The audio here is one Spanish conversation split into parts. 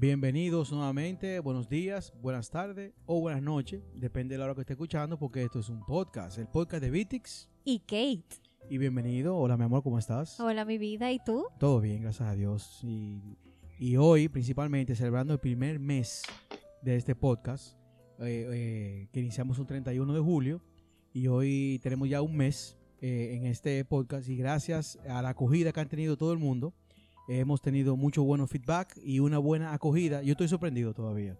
Bienvenidos nuevamente, buenos días, buenas tardes o buenas noches, depende de la hora que esté escuchando, porque esto es un podcast, el podcast de Vitix. Y Kate. Y bienvenido, hola mi amor, ¿cómo estás? Hola mi vida, ¿y tú? Todo bien, gracias a Dios. Y, y hoy, principalmente, celebrando el primer mes de este podcast, eh, eh, que iniciamos un 31 de julio, y hoy tenemos ya un mes eh, en este podcast, y gracias a la acogida que han tenido todo el mundo, hemos tenido mucho bueno feedback y una buena acogida. Yo estoy sorprendido todavía.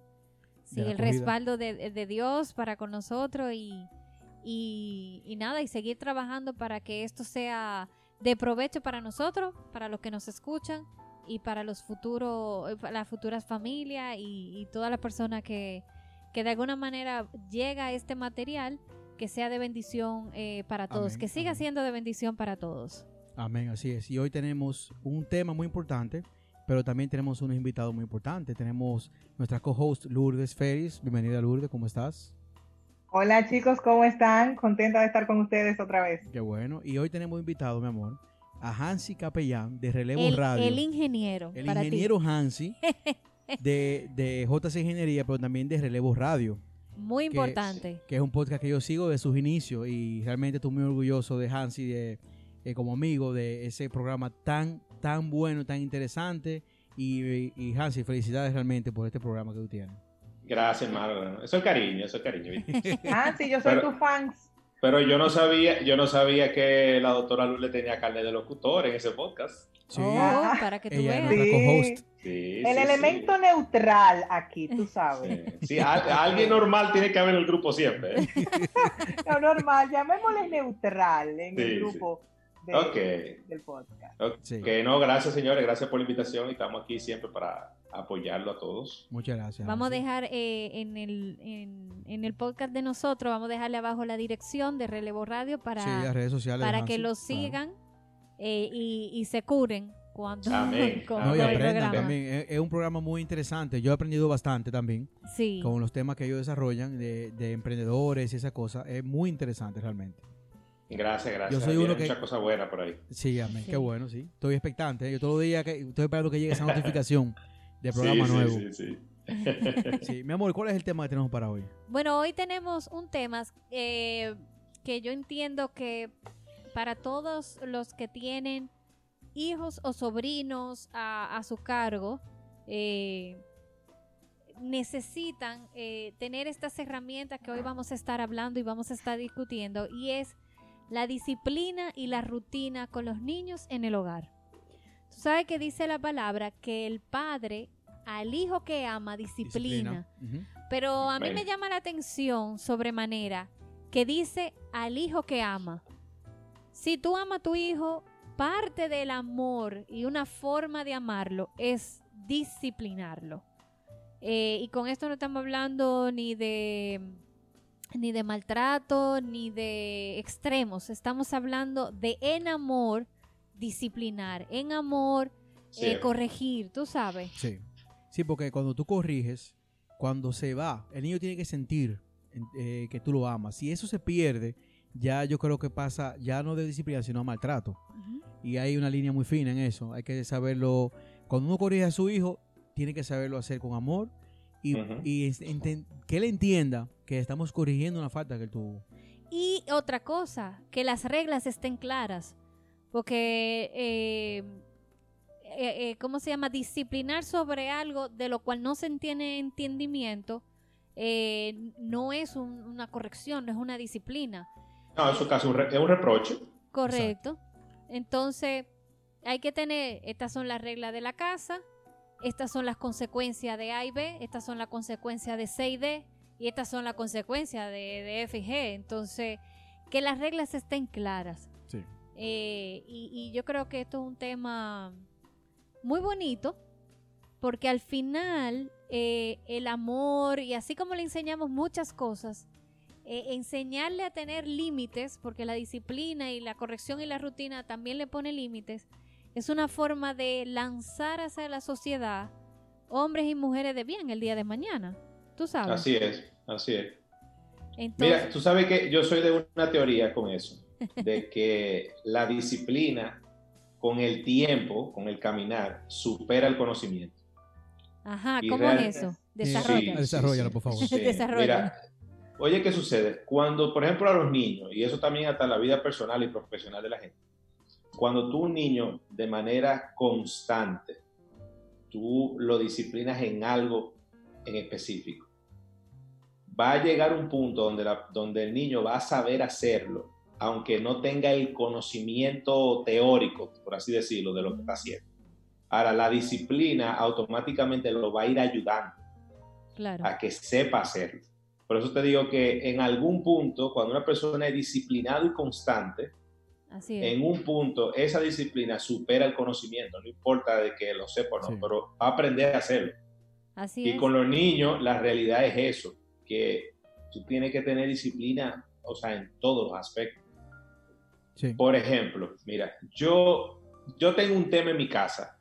Sí, el respaldo de, de, Dios para con nosotros y, y, y, nada, y seguir trabajando para que esto sea de provecho para nosotros, para los que nos escuchan y para los futuros, las futuras familias y, y todas las personas que, que de alguna manera llega este material, que sea de bendición eh, para todos, que siga siendo de bendición para todos. Amén, así es. Y hoy tenemos un tema muy importante, pero también tenemos unos invitados muy importantes. Tenemos nuestra co-host Lourdes Ferris. Bienvenida Lourdes, ¿cómo estás? Hola chicos, ¿cómo están? Contenta de estar con ustedes otra vez. Qué bueno. Y hoy tenemos invitado, mi amor, a Hansi Capellán de Relevo Radio. El ingeniero. El ingeniero Hansi de, de JC Ingeniería, pero también de Relevo Radio. Muy importante. Que, es un podcast que yo sigo de sus inicios y realmente estoy muy orgulloso de Hansi de eh, como amigo de ese programa tan, tan bueno, tan interesante. Y, y Hansi, felicidades realmente por este programa que tú tienes. Gracias, hermano. Eso es cariño, eso es cariño. ah, sí, yo soy tu fan. Pero yo no sabía, yo no sabía que la doctora Luz le tenía carne de locutor en ese podcast. Sí. Oh, para que tú veas. Sí. el elemento neutral aquí, tú sabes. Sí, alguien normal tiene que haber en el grupo siempre. ¿eh? Lo normal, llamémosle neutral en el grupo del podcast. Okay. no, gracias señores, gracias por la invitación y estamos aquí siempre para apoyarlo a todos. Muchas gracias. Vamos a dejar eh, en, el, en, el podcast de nosotros, vamos a dejarle abajo la dirección de Relevo Radio para, redes sociales para que lo sigan eh, y, se curen cuando Amén. no, y aprendan también. Es, un programa muy interesante. Yo he aprendido bastante también sí. con los temas que ellos desarrollan de, de emprendedores y esa cosa. Es muy interesante realmente. Gracias, gracias. Yo soy uno que... Mucha cosa buena por ahí. Sí, amén. Qué bueno, sí. Estoy expectante. ¿eh? Yo todos los días que estoy esperando que llegue esa notificación de programa nuevo. Sí, sí, sí. mi amor, ¿cuál es el tema que tenemos para hoy? Bueno, hoy tenemos un tema eh, que yo entiendo que para todos los que tienen hijos o sobrinos a, su cargo, eh, necesitan tener estas herramientas que hoy vamos a estar hablando y vamos a estar discutiendo y es la disciplina y la rutina con los niños en el hogar. Tú sabes que dice la palabra que el padre al hijo que ama disciplina. Pero a mí me llama la atención sobremanera que dice al hijo que ama. Si tú amas a tu hijo, parte del amor y una forma de amarlo es disciplinarlo. Eh, y con esto no estamos hablando ni de ni de maltrato, ni de extremos. Estamos hablando de en amor disciplinar, en amor eh, corregir, tú sabes. Sí. Sí, porque cuando tú corriges, cuando se va, el niño tiene que sentir eh, que tú lo amas. Si eso se pierde, ya yo creo que pasa, ya no de disciplina, sino a maltrato. Y hay una línea muy fina en eso. Hay que saberlo. Cuando uno corrige a su hijo, tiene que saberlo hacer con amor y, que él entienda que estamos corrigiendo una falta que él tuvo. Y otra cosa, que las reglas estén claras, porque, eh, eh, eh, ¿cómo se llama? Disciplinar sobre algo de lo cual no se tiene entendimiento no es una corrección, no es una disciplina. No, en su caso es un reproche. Correcto. Entonces, hay que tener, estas son las reglas de la casa, estas son las consecuencias de A y B, estas son las consecuencias de C y D, y estas son las consecuencias de, F y G. Entonces, que las reglas estén claras. Sí. Eh, y, yo creo que esto es un tema muy bonito, porque al final eh, el amor, y así como le enseñamos muchas cosas, eh, enseñarle a tener límites, porque la disciplina y la corrección y la rutina también le pone límites, es una forma de lanzar hacia la sociedad hombres y mujeres de bien el día de mañana. Tú sabes. Así es, así es. Mira, tú sabes que yo soy de una teoría con eso, de que la disciplina con el tiempo, con el caminar, supera el conocimiento. Ajá, ¿cómo es eso? Desarrolla. desarrollalo, por favor. Mira, oye, ¿qué sucede? Cuando, por ejemplo, a los niños, y eso también hasta la vida personal y profesional de la gente, cuando tú un niño de manera constante, tú lo disciplinas en algo en específico, va a llegar un punto donde, la, donde el niño va a saber hacerlo, aunque no tenga el conocimiento teórico, por así decirlo, de lo que está haciendo. Ahora, la disciplina automáticamente lo va a ir ayudando a que sepa hacerlo. Por eso te digo que en algún punto, cuando una persona es disciplinada y constante, en un punto esa disciplina supera el conocimiento, no importa de que lo sepa o no, pero aprender a hacerlo. y con los niños, la realidad es eso, que tú tienes que tener disciplina, o sea, en todos los aspectos. Por ejemplo, mira, yo, yo tengo un tema en mi casa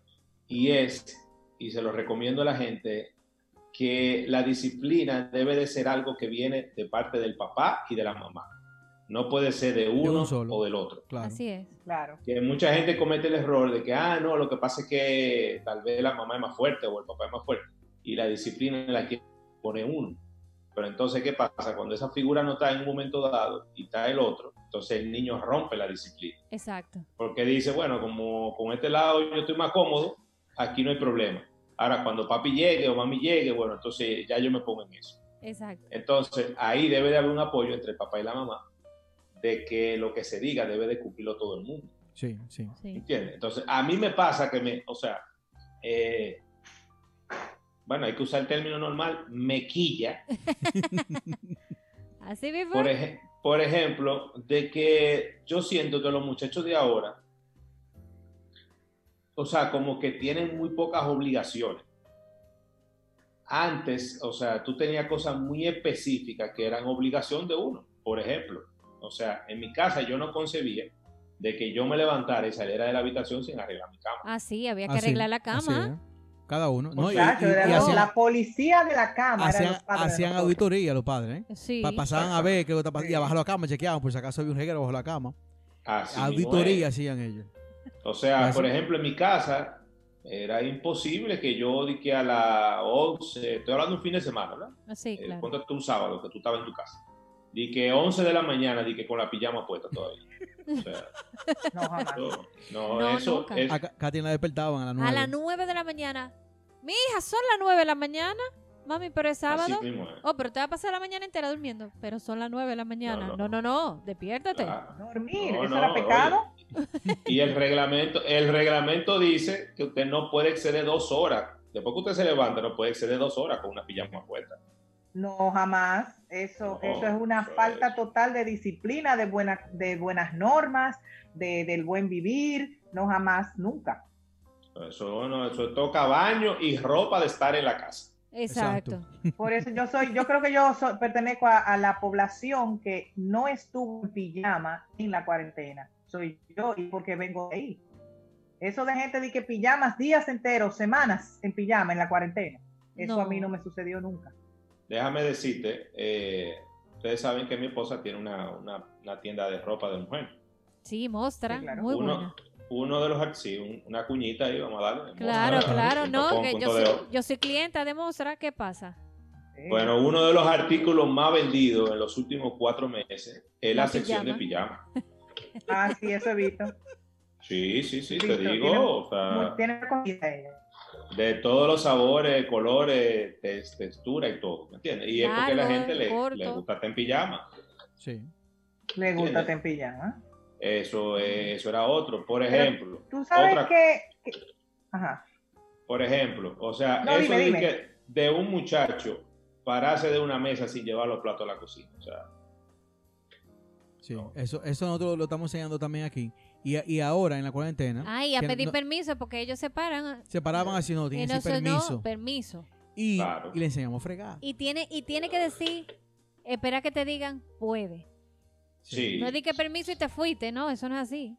y es, y se lo recomiendo a la gente, que la disciplina debe de ser algo que viene de parte del papá y de la mamá. No puede ser de uno o del otro. Así es. Claro. Que mucha gente comete el error de que, ah, no, lo que pasa es que tal vez la mamá es más fuerte o el papá es más fuerte. Y la disciplina la que pone uno. Pero entonces, ¿qué pasa? Cuando esa figura no está en un momento dado y está el otro, entonces el niño rompe la disciplina. Exacto. Porque dice, bueno, como con este lado yo estoy más cómodo, aquí no hay problema. Ahora, cuando papi llegue o mami llegue, bueno, entonces ya yo me pongo en eso. Exacto. Entonces, ahí debe de haber un apoyo entre el papá y la mamá de que lo que se diga debe de cumplirlo todo el mundo. Sí, sí. ¿Entiendes? Entonces, a mí me pasa que me, o sea, eh, bueno, hay que usar el término normal, mequilla. Así mismo. Por, por ejemplo, de que yo siento que los muchachos de ahora o sea, como que tienen muy pocas obligaciones. Antes, o sea, tú tenías cosas muy específicas que eran obligación de uno. Por ejemplo, o sea, en mi casa yo no concebía de que yo me levantara y saliera de la habitación sin arreglar mi cama. Ah, sí, había que arreglar la cama. Cada uno. No, y, la policía de la cama. Hacían, auditoría los padres. ¿eh? Sí. pasaban a ver que y abajo la cama, chequeaban por si acaso había un reguero bajo la cama. auditoría hacían ellos. O sea, por ejemplo, en mi casa era imposible que yo que a las 11, estoy hablando de un fin de semana, ¿verdad? Ah, sí, eh, claro. Eh, un sábado que tú estabas en tu casa. Di que 11 de la mañana, di que con la pijama puesta todavía. O sea, no, jamás. no, eso es... A Katy la despertaban a las 9. A las 9 de la mañana. Mi hija, son las 9 de la mañana. Mami, pero es sábado. Oh, pero te va a pasar la mañana entera durmiendo. Pero son las 9 de la mañana. No, no, no. Despiértate. Dormir, ¿eso era pecado? Y el reglamento, el reglamento dice que usted no puede exceder dos horas. Después que usted se levanta, no puede exceder dos horas con una pijama puesta. No, jamás. Eso, eso es una falta total de disciplina, de, buena, de buenas normas, de, del buen vivir. No, jamás, nunca. Eso, no, eso toca baño y ropa de estar en la casa. Exacto. Por eso yo soy, yo creo que yo pertenezco a, la población que no estuvo en pijama en la cuarentena. Soy yo y porque vengo de ahí. Eso de gente de que pijamas días enteros, semanas en pijama en la cuarentena. Eso a mí no me sucedió nunca. Déjame decirte, eh, ustedes saben que mi esposa tiene una, tienda de ropa de mujer. Sí, mostra, muy buena uno de los sí, una cuñita ahí, vamos a darle. Claro, claro, no, que yo, soy, yo soy clienta de Mostra, ¿qué pasa? Bueno, uno de los artículos más vendidos en los últimos cuatro meses es la, sección de pijama. ah, sí, eso he visto. Sí, sí, sí, te digo. o sea, tiene de todos los sabores, colores, textura y todo, ¿me entiendes? Y es porque a la gente le, le, gusta estar en pijama. Sí. Le gusta estar en pijama. Eso, eso era otro. Por ejemplo. Tú sabes que, Ajá. Por ejemplo, o sea, eso de, Que de un muchacho pararse de una mesa sin llevar los platos a la cocina. O sea. Sí, eso, eso nosotros lo estamos enseñando también aquí. Y, y ahora en la cuarentena. Ay, a pedir permiso porque ellos se paran. Se paraban así, no, tienen permiso. No, permiso. Y, y, le enseñamos a fregar. Y tiene, y tiene que decir, espera que te digan, puede. No di que permiso y te fuiste, no, eso no es así.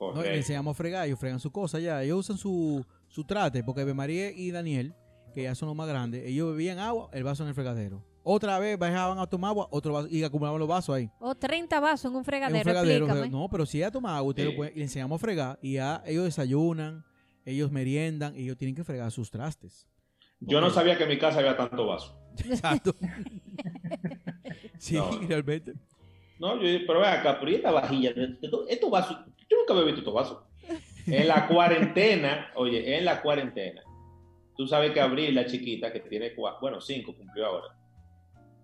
No, le enseñamos a fregar, ellos fregan su cosa ya. Ellos usan su, su trate, porque María y Daniel, que ya son los más grandes, ellos bebían agua, el vaso en el fregadero. Otra vez bajaban a tomar agua, otro vaso, y acumulaban los vasos ahí. O 30 vasos en un fregadero. no, pero si ella toma agua, usted le enseñamos a fregar y ya ellos desayunan, ellos meriendan, y ellos tienen que fregar sus trastes. Yo no sabía que en mi casa había tanto vaso. Exacto. sí, No. realmente. No, yo dije, pero ve acá, pero ¿y esta vajilla? Estos estos vasos, yo nunca había visto estos vasos. En la cuarentena, oye, en la cuarentena, tú sabes que Abril, la chiquita, que tiene cuatro, bueno, cinco cumplió ahora,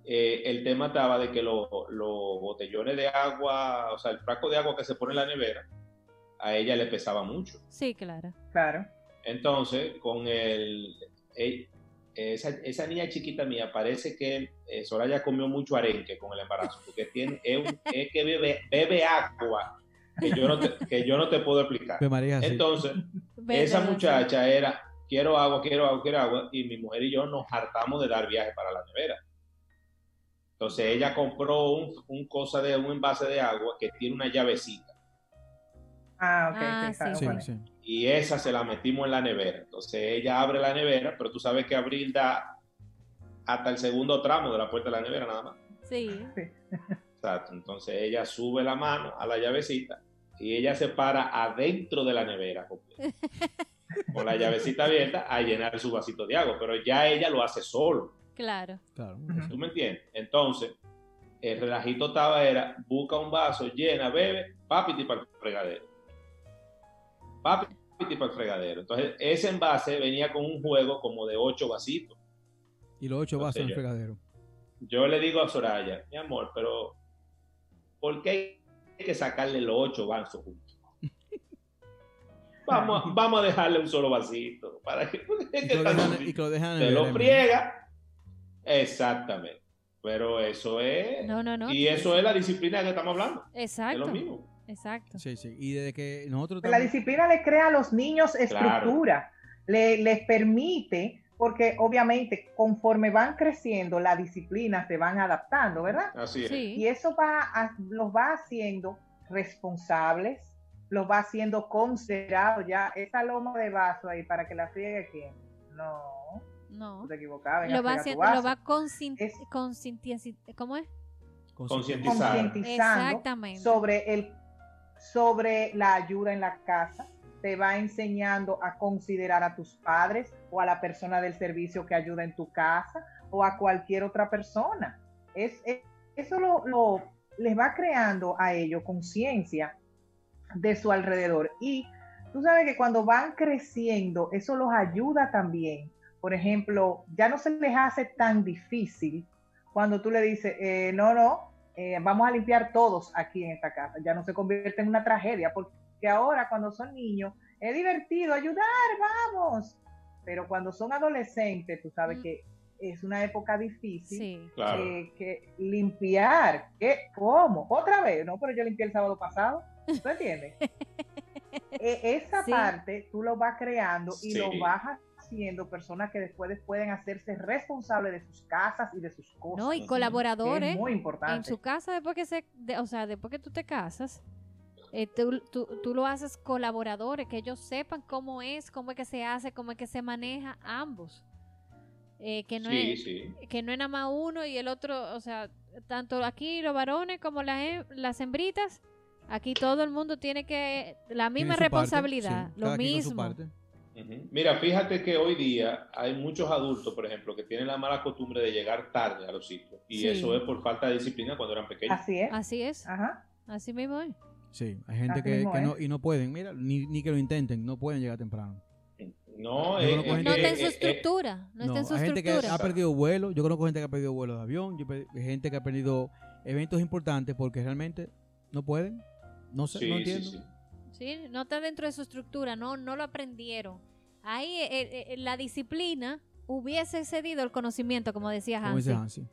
eh, el tema estaba de que los los botellones de agua, o sea, el frasco de agua que se pone en la nevera, a ella le pesaba mucho. Sí, claro. Claro. Entonces, con el... eh, esa, esa niña chiquita mía parece que eh, Soraya comió mucho arenque con el embarazo, porque tiene, es, un- es que bebe, bebe agua que yo, no te, que yo no te puedo explicar. María. Entonces, esa muchacha era, quiero agua, quiero agua, quiero agua, y mi mujer y yo nos hartamos de dar viaje para la nevera. Entonces ella compró un, un cosa de un envase de agua que tiene una llavecita. Ah, ok. Ah, sí, sí, y esa se la metimos en la nevera. Entonces ella abre la nevera, pero tú sabes que Abril da hasta el segundo tramo de la puerta de la nevera nada más. Sí. Exacto. Entonces ella sube la mano a la llavecita y ella se para adentro de la nevera completa, con la llavecita abierta a llenar su vasito de agua, pero ya ella lo hace solo. Claro. Claro. ¿Tú me entiendes? Entonces, el relajito estaba era, busca un vaso, llena, bebe, papi, para el fregadero. Papi, para el fregadero. Entonces, ese envase venía con un juego como de ocho vasitos. Y los ocho vasos en el yo. fregadero. Yo le digo a Soraya, mi amor, pero ¿por qué hay que sacarle los ocho vasos juntos? Vamos, a- vamos a dejarle un solo vasito. Para que, Y que lo dejan, y que lo dejan en te el lo friega. Exactamente. Pero eso es. No, no, no. Y eso es la disciplina que estamos hablando. Exacto. Es lo mismo. Exacto. Sí, sí. Y desde que nosotros La estamos- disciplina le crea a los niños estructura, le, les permite, porque obviamente conforme van creciendo, las disciplinas se van adaptando, ¿verdad? Así es. Y eso va a- los va haciendo responsables, los va haciendo considerados. Ya esa loma de vaso ahí para que la friegue quién. No, No. te equivocabas. Lo va, haciendo, lo va ¿Cómo es? Concientizando Exactamente. sobre el sobre la ayuda en la casa te va enseñando a considerar a tus padres o a la persona del servicio que ayuda en tu casa o a cualquier otra persona. Es, es- eso lo, lo- les va creando a ellos conciencia de su alrededor. Y tú sabes que cuando van creciendo, eso los ayuda también. Por ejemplo, ya no se les hace tan difícil cuando tú le dices, eh, no, no, eh, vamos a limpiar todos aquí en esta casa. Ya no se convierte en una tragedia, porque ahora cuando son niños es divertido ayudar, vamos. Pero cuando son adolescentes, tú sabes Mm. que es una época difícil. Sí. Claro. eh, que limpiar, ¿qué? ¿Cómo? ¿Otra vez? No, pero yo limpié el sábado pasado. ¿Tú entiendes? E- esa Sí. parte tú lo vas creando y Sí. lo vas haciendo personas que después pueden hacerse responsables de sus casas y de sus cosas. No, y colaboradores es muy en importante. su casa después que se, de- o sea, después que tú te casas, eh, tú, tú- tú lo haces colaboradores, que ellos sepan cómo es, cómo es que se hace, cómo es que se maneja ambos. Eh, que no Sí, es sí. que no es nada más uno y el otro, o sea, tanto aquí los varones como las, las hembritas, aquí todo el mundo tiene que la misma parte, responsabilidad, sí, lo mismo. Mira, fíjate que hoy día hay muchos adultos, por ejemplo, que tienen la mala costumbre de llegar tarde a los sitios. Y Sí. eso es por falta de disciplina cuando eran pequeños. Así es. Así es, Ajá. así mismo es. Sí, hay gente Así que, no, y no pueden, mira, ni, ni que lo intenten, no pueden llegar temprano. No, eh, eh, No está en su eh, eh, estructura, no, está en su hay gente que ha perdido vuelo, yo conozco gente que ha perdido vuelos de avión, yo gente que ha perdido eventos importantes porque realmente no pueden, no sé, sí, no entiendo. sí. Sí, no está dentro de su estructura, no, no lo aprendieron. Ahí eh, eh, la disciplina hubiese cedido el conocimiento, como decía Como dice Hansi.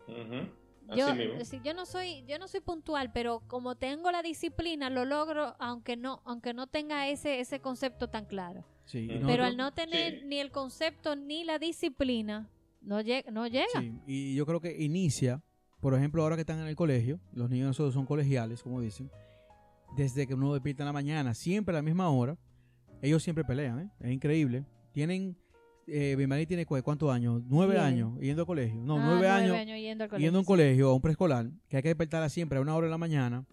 Yo, no soy, yo no soy puntual, pero como tengo la disciplina, lo logro, aunque no, aunque no tenga ese, ese concepto tan claro. Sí, Pero nosotros- al no tener sí. ni el concepto ni la disciplina, no llega, no llega. Sí, y yo creo que inicia, por ejemplo, ahora que están en el colegio, los niños son colegiales, como dicen, desde que uno despierta en la mañana, siempre a la misma hora, ellos siempre pelean, ¿eh? es increíble. Tienen, eh, mi marido tiene ¿cu- cuántos años, nueve Bien. años yendo al colegio, no, Ah, nueve, años, yendo al colegio. yendo a un sí. colegio, a un preescolar, que hay que despertarla siempre a una hora de la mañana,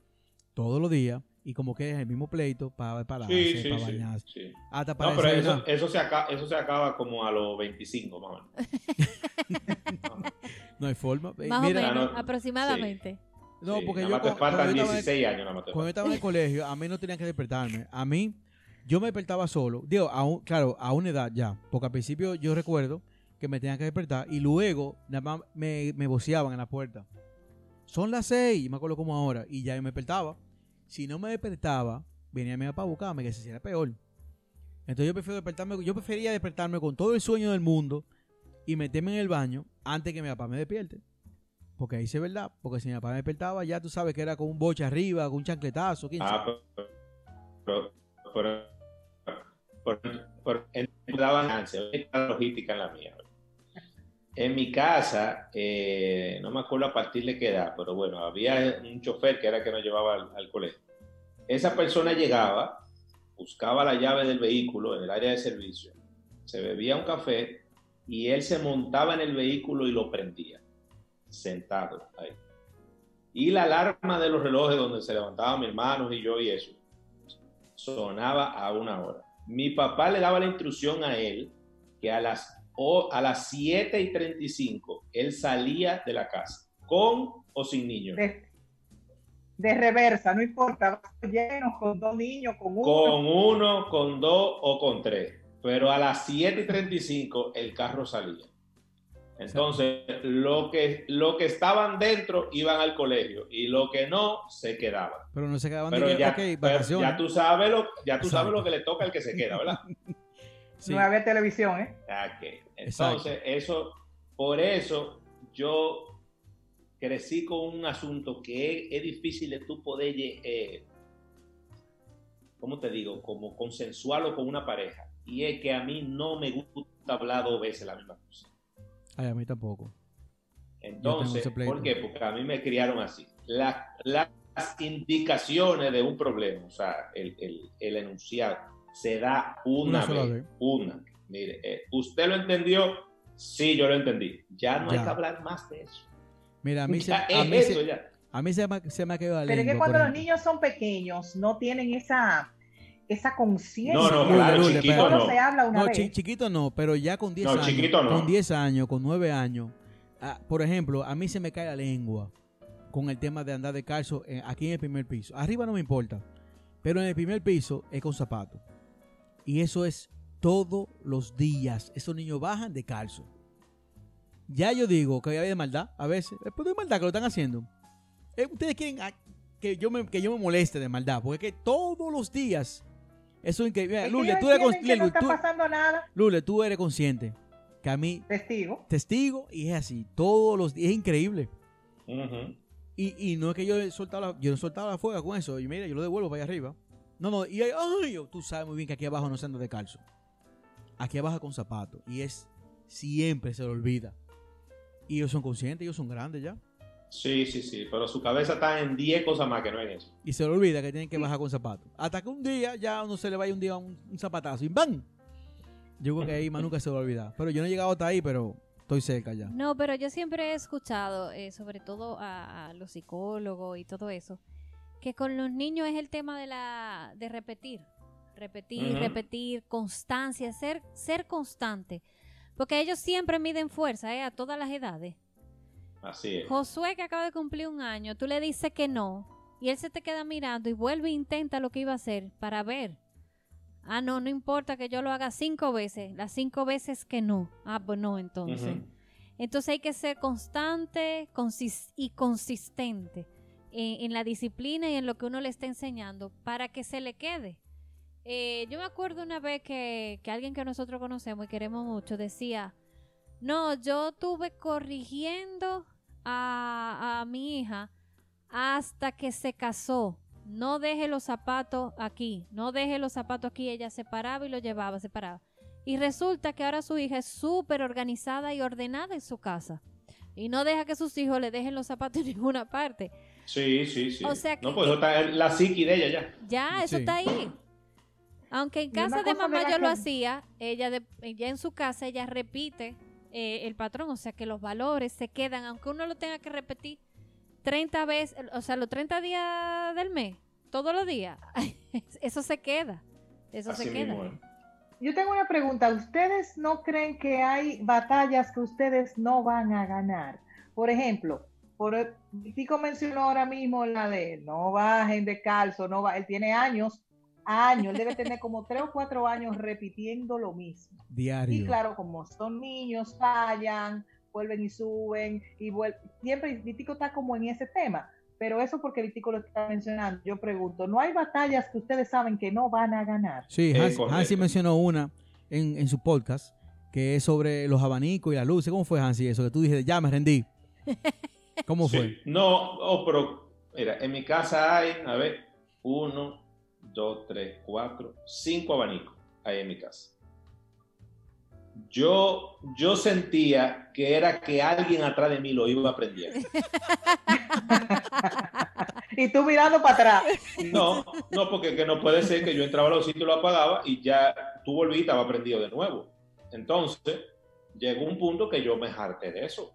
todos los días, Y como que es el mismo pleito para para Sí, sí, para sí, bañarse. sí. Hasta para No, pero eso, eso, se acaba, eso se acaba como a los 25, más o menos. No hay forma. Más Mira, o menos, no, aproximadamente. No, Sí, porque nada yo más te cu- faltan cuando yo estaba en- 16 años, nada más te Cuando yo faltan. estaba en el colegio, a mí no tenían que despertarme. A mí, yo me despertaba solo. Digo, a un- claro, a una edad ya. Porque al principio yo recuerdo que me tenían que despertar y luego nada más me, me voceaban en la puerta. Son las seis, me acuerdo como ahora, y ya yo me despertaba. Si no me despertaba, venía mi papá a buscarme, que se hiciera peor. Entonces yo prefiero despertarme, yo prefería despertarme con todo el sueño del mundo y meterme en el baño antes que mi papá me despierte. Porque ahí sí es verdad. Porque si mi papá me despertaba, ya tú sabes que era con un boche arriba, con un chancletazo. ¿quién Ah, sabe? pero, pero, pero, pero, pero me daban ansia, la logística en la mía. En mi casa, eh, no me acuerdo a partir de qué edad, pero bueno, había un chofer que era el que nos llevaba al, al colegio. Esa persona llegaba, buscaba la llave del vehículo en el área de servicio, se bebía un café y él se montaba en el vehículo y lo prendía, sentado ahí. Y la alarma de los relojes donde se levantaban mis hermanos y yo y eso, sonaba a una hora. Mi papá le daba la instrucción a él que a las, o, a las 7 y 35 él salía de la casa, con o sin niños. De, de reversa, no importa, llenos, con dos niños, con uno. Con uno, con dos o con tres. Pero a las 7 y 35 el carro salía. Entonces, lo que, lo que estaban dentro iban al colegio y lo que no se quedaban. Pero no se quedaban de Pero que, ya, ok, pero vacaciones. ya tú sabes lo, ya tú sabes Exacto. lo que le toca al que se queda, ¿verdad? Sí. No había televisión, ¿eh? Ok. Entonces, eso, por eso yo crecí con un asunto que es, es difícil de tú poder, eh, ¿cómo te digo? Como consensuarlo con una pareja. Y es que a mí no me gusta hablar dos veces la misma cosa. Ay, a mí tampoco. Entonces. ¿por qué? Porque a mí me criaron así. La- las indicaciones de un problema, o sea, el, el- el enunciado, se da una, vez, vez. Una. Mire, eh, ¿usted lo entendió? Sí, yo lo entendí. Ya no hay Ya. que hablar más de eso. Mira, a mí, se, a es mí, eso, se, ya. a mí se, me, se me ha quedado la Pero es que cuando los niños son pequeños, no tienen esa, esa conciencia. No, no, claro, Lule, chiquito no. se habla una No, vez. chiquito no, pero ya con 10 No, años. chiquito no. Con 10 años, con 9 años. ah, por ejemplo, a mí se me cae la lengua con el tema de andar de calzo eh, aquí en el primer piso. Arriba no me importa, pero en el primer piso es con zapatos. Y eso es todos los días. Esos niños bajan de calzo. Ya yo digo que hay de maldad a veces. Es por de maldad que lo están haciendo. Eh, Ustedes quieren ah, que yo, me, que yo me moleste de maldad, porque es que todos los días. Eso es increíble. Lule, tú eres, entienden cons- que no está tú- pasando nada. Lule, tú eres consciente que a mí, Testigo. testigo, y es así, todos los días, es increíble. Y, y no es que yo he soltado la, yo he soltado la fuega con eso, y mira, yo lo devuelvo para allá arriba. No, no, y ay, ay, tú sabes muy bien que aquí abajo no se anda de calzo. Aquí abajo con zapatos, y es siempre se lo olvida. Y ellos son conscientes, ellos son grandes ya. Sí, sí, sí. Pero su cabeza está en 10 cosas más que no en eso. Y se le olvida que tienen que bajar con zapatos. Hasta que un día ya uno se le vaya un día un, un zapatazo y ¡bam! Yo creo que ahí más nunca se va a olvidar. Pero yo no he llegado hasta ahí, pero estoy cerca ya. No, pero yo siempre he escuchado, eh, sobre todo a, a los psicólogos y todo eso, que con los niños es el tema de la de repetir, repetir, repetir, constancia, ser ser constante, porque ellos siempre miden fuerza, eh, a todas las edades. Así es. Josué que acaba de cumplir un año, tú le dices que no y él se te queda mirando y vuelve e intenta lo que iba a hacer para ver. Ah, no, no importa que yo lo haga cinco veces, las cinco veces que no. Ah, pues no, entonces. Entonces hay que ser constante y consistente en, en la disciplina y en lo que uno le está enseñando para que se le quede. Eh, yo me acuerdo una vez que, que alguien que nosotros conocemos y queremos mucho decía, no, yo tuve corrigiendo a, a mi hija hasta que se casó. No deje los zapatos aquí, no deje los zapatos aquí. Ella se paraba y lo llevaba, se paraba. Y resulta que ahora su hija es súper organizada y ordenada en su casa. Y no deja que sus hijos le dejen los zapatos en ninguna parte. Sí, sí, sí. O sea que- no, pues eso está en la psiqui de ella ya. Ya, eso Sí. está ahí. Aunque en casa de mamá yo lo hacía, ella de, ella en su casa ella repite eh, el patrón, o sea que los valores se quedan, aunque uno lo tenga que repetir 30 veces, o sea, los 30 días del mes, todos los días, eso se queda. Eso Así se queda. mismo es. Yo tengo una pregunta. ¿Ustedes no creen que hay batallas que ustedes no van a ganar? Por ejemplo, por Tico mencionó ahora mismo la de no bajen de calzo, no va, él tiene años, años, él debe tener como tres o cuatro años repitiendo lo mismo. Diario. Y claro, como son niños, fallan, vuelven y suben, y vuel- siempre Vitico está como en ese tema. Pero eso porque Vitico lo está mencionando. Yo pregunto, ¿no hay batallas que ustedes saben que no van a ganar? Sí. Hansi mencionó una en, en su podcast que es sobre los abanicos y las luces. ¿Cómo fue, Hansi, eso? Que tú dijiste, ya me rendí. ¿Cómo fue? Sí. No, oh, pero mira, en mi casa hay, a ver, uno, dos, tres, cuatro, cinco abanicos hay en mi casa. Yo, yo sentía que era que alguien atrás de mí lo iba aprendiendo. y tú mirando para atrás. No, no, porque que no puede ser que yo entraba a los sitios, lo apagaba y ya tú volví y estaba prendido de nuevo. Entonces, llegó un punto que yo me harté de eso.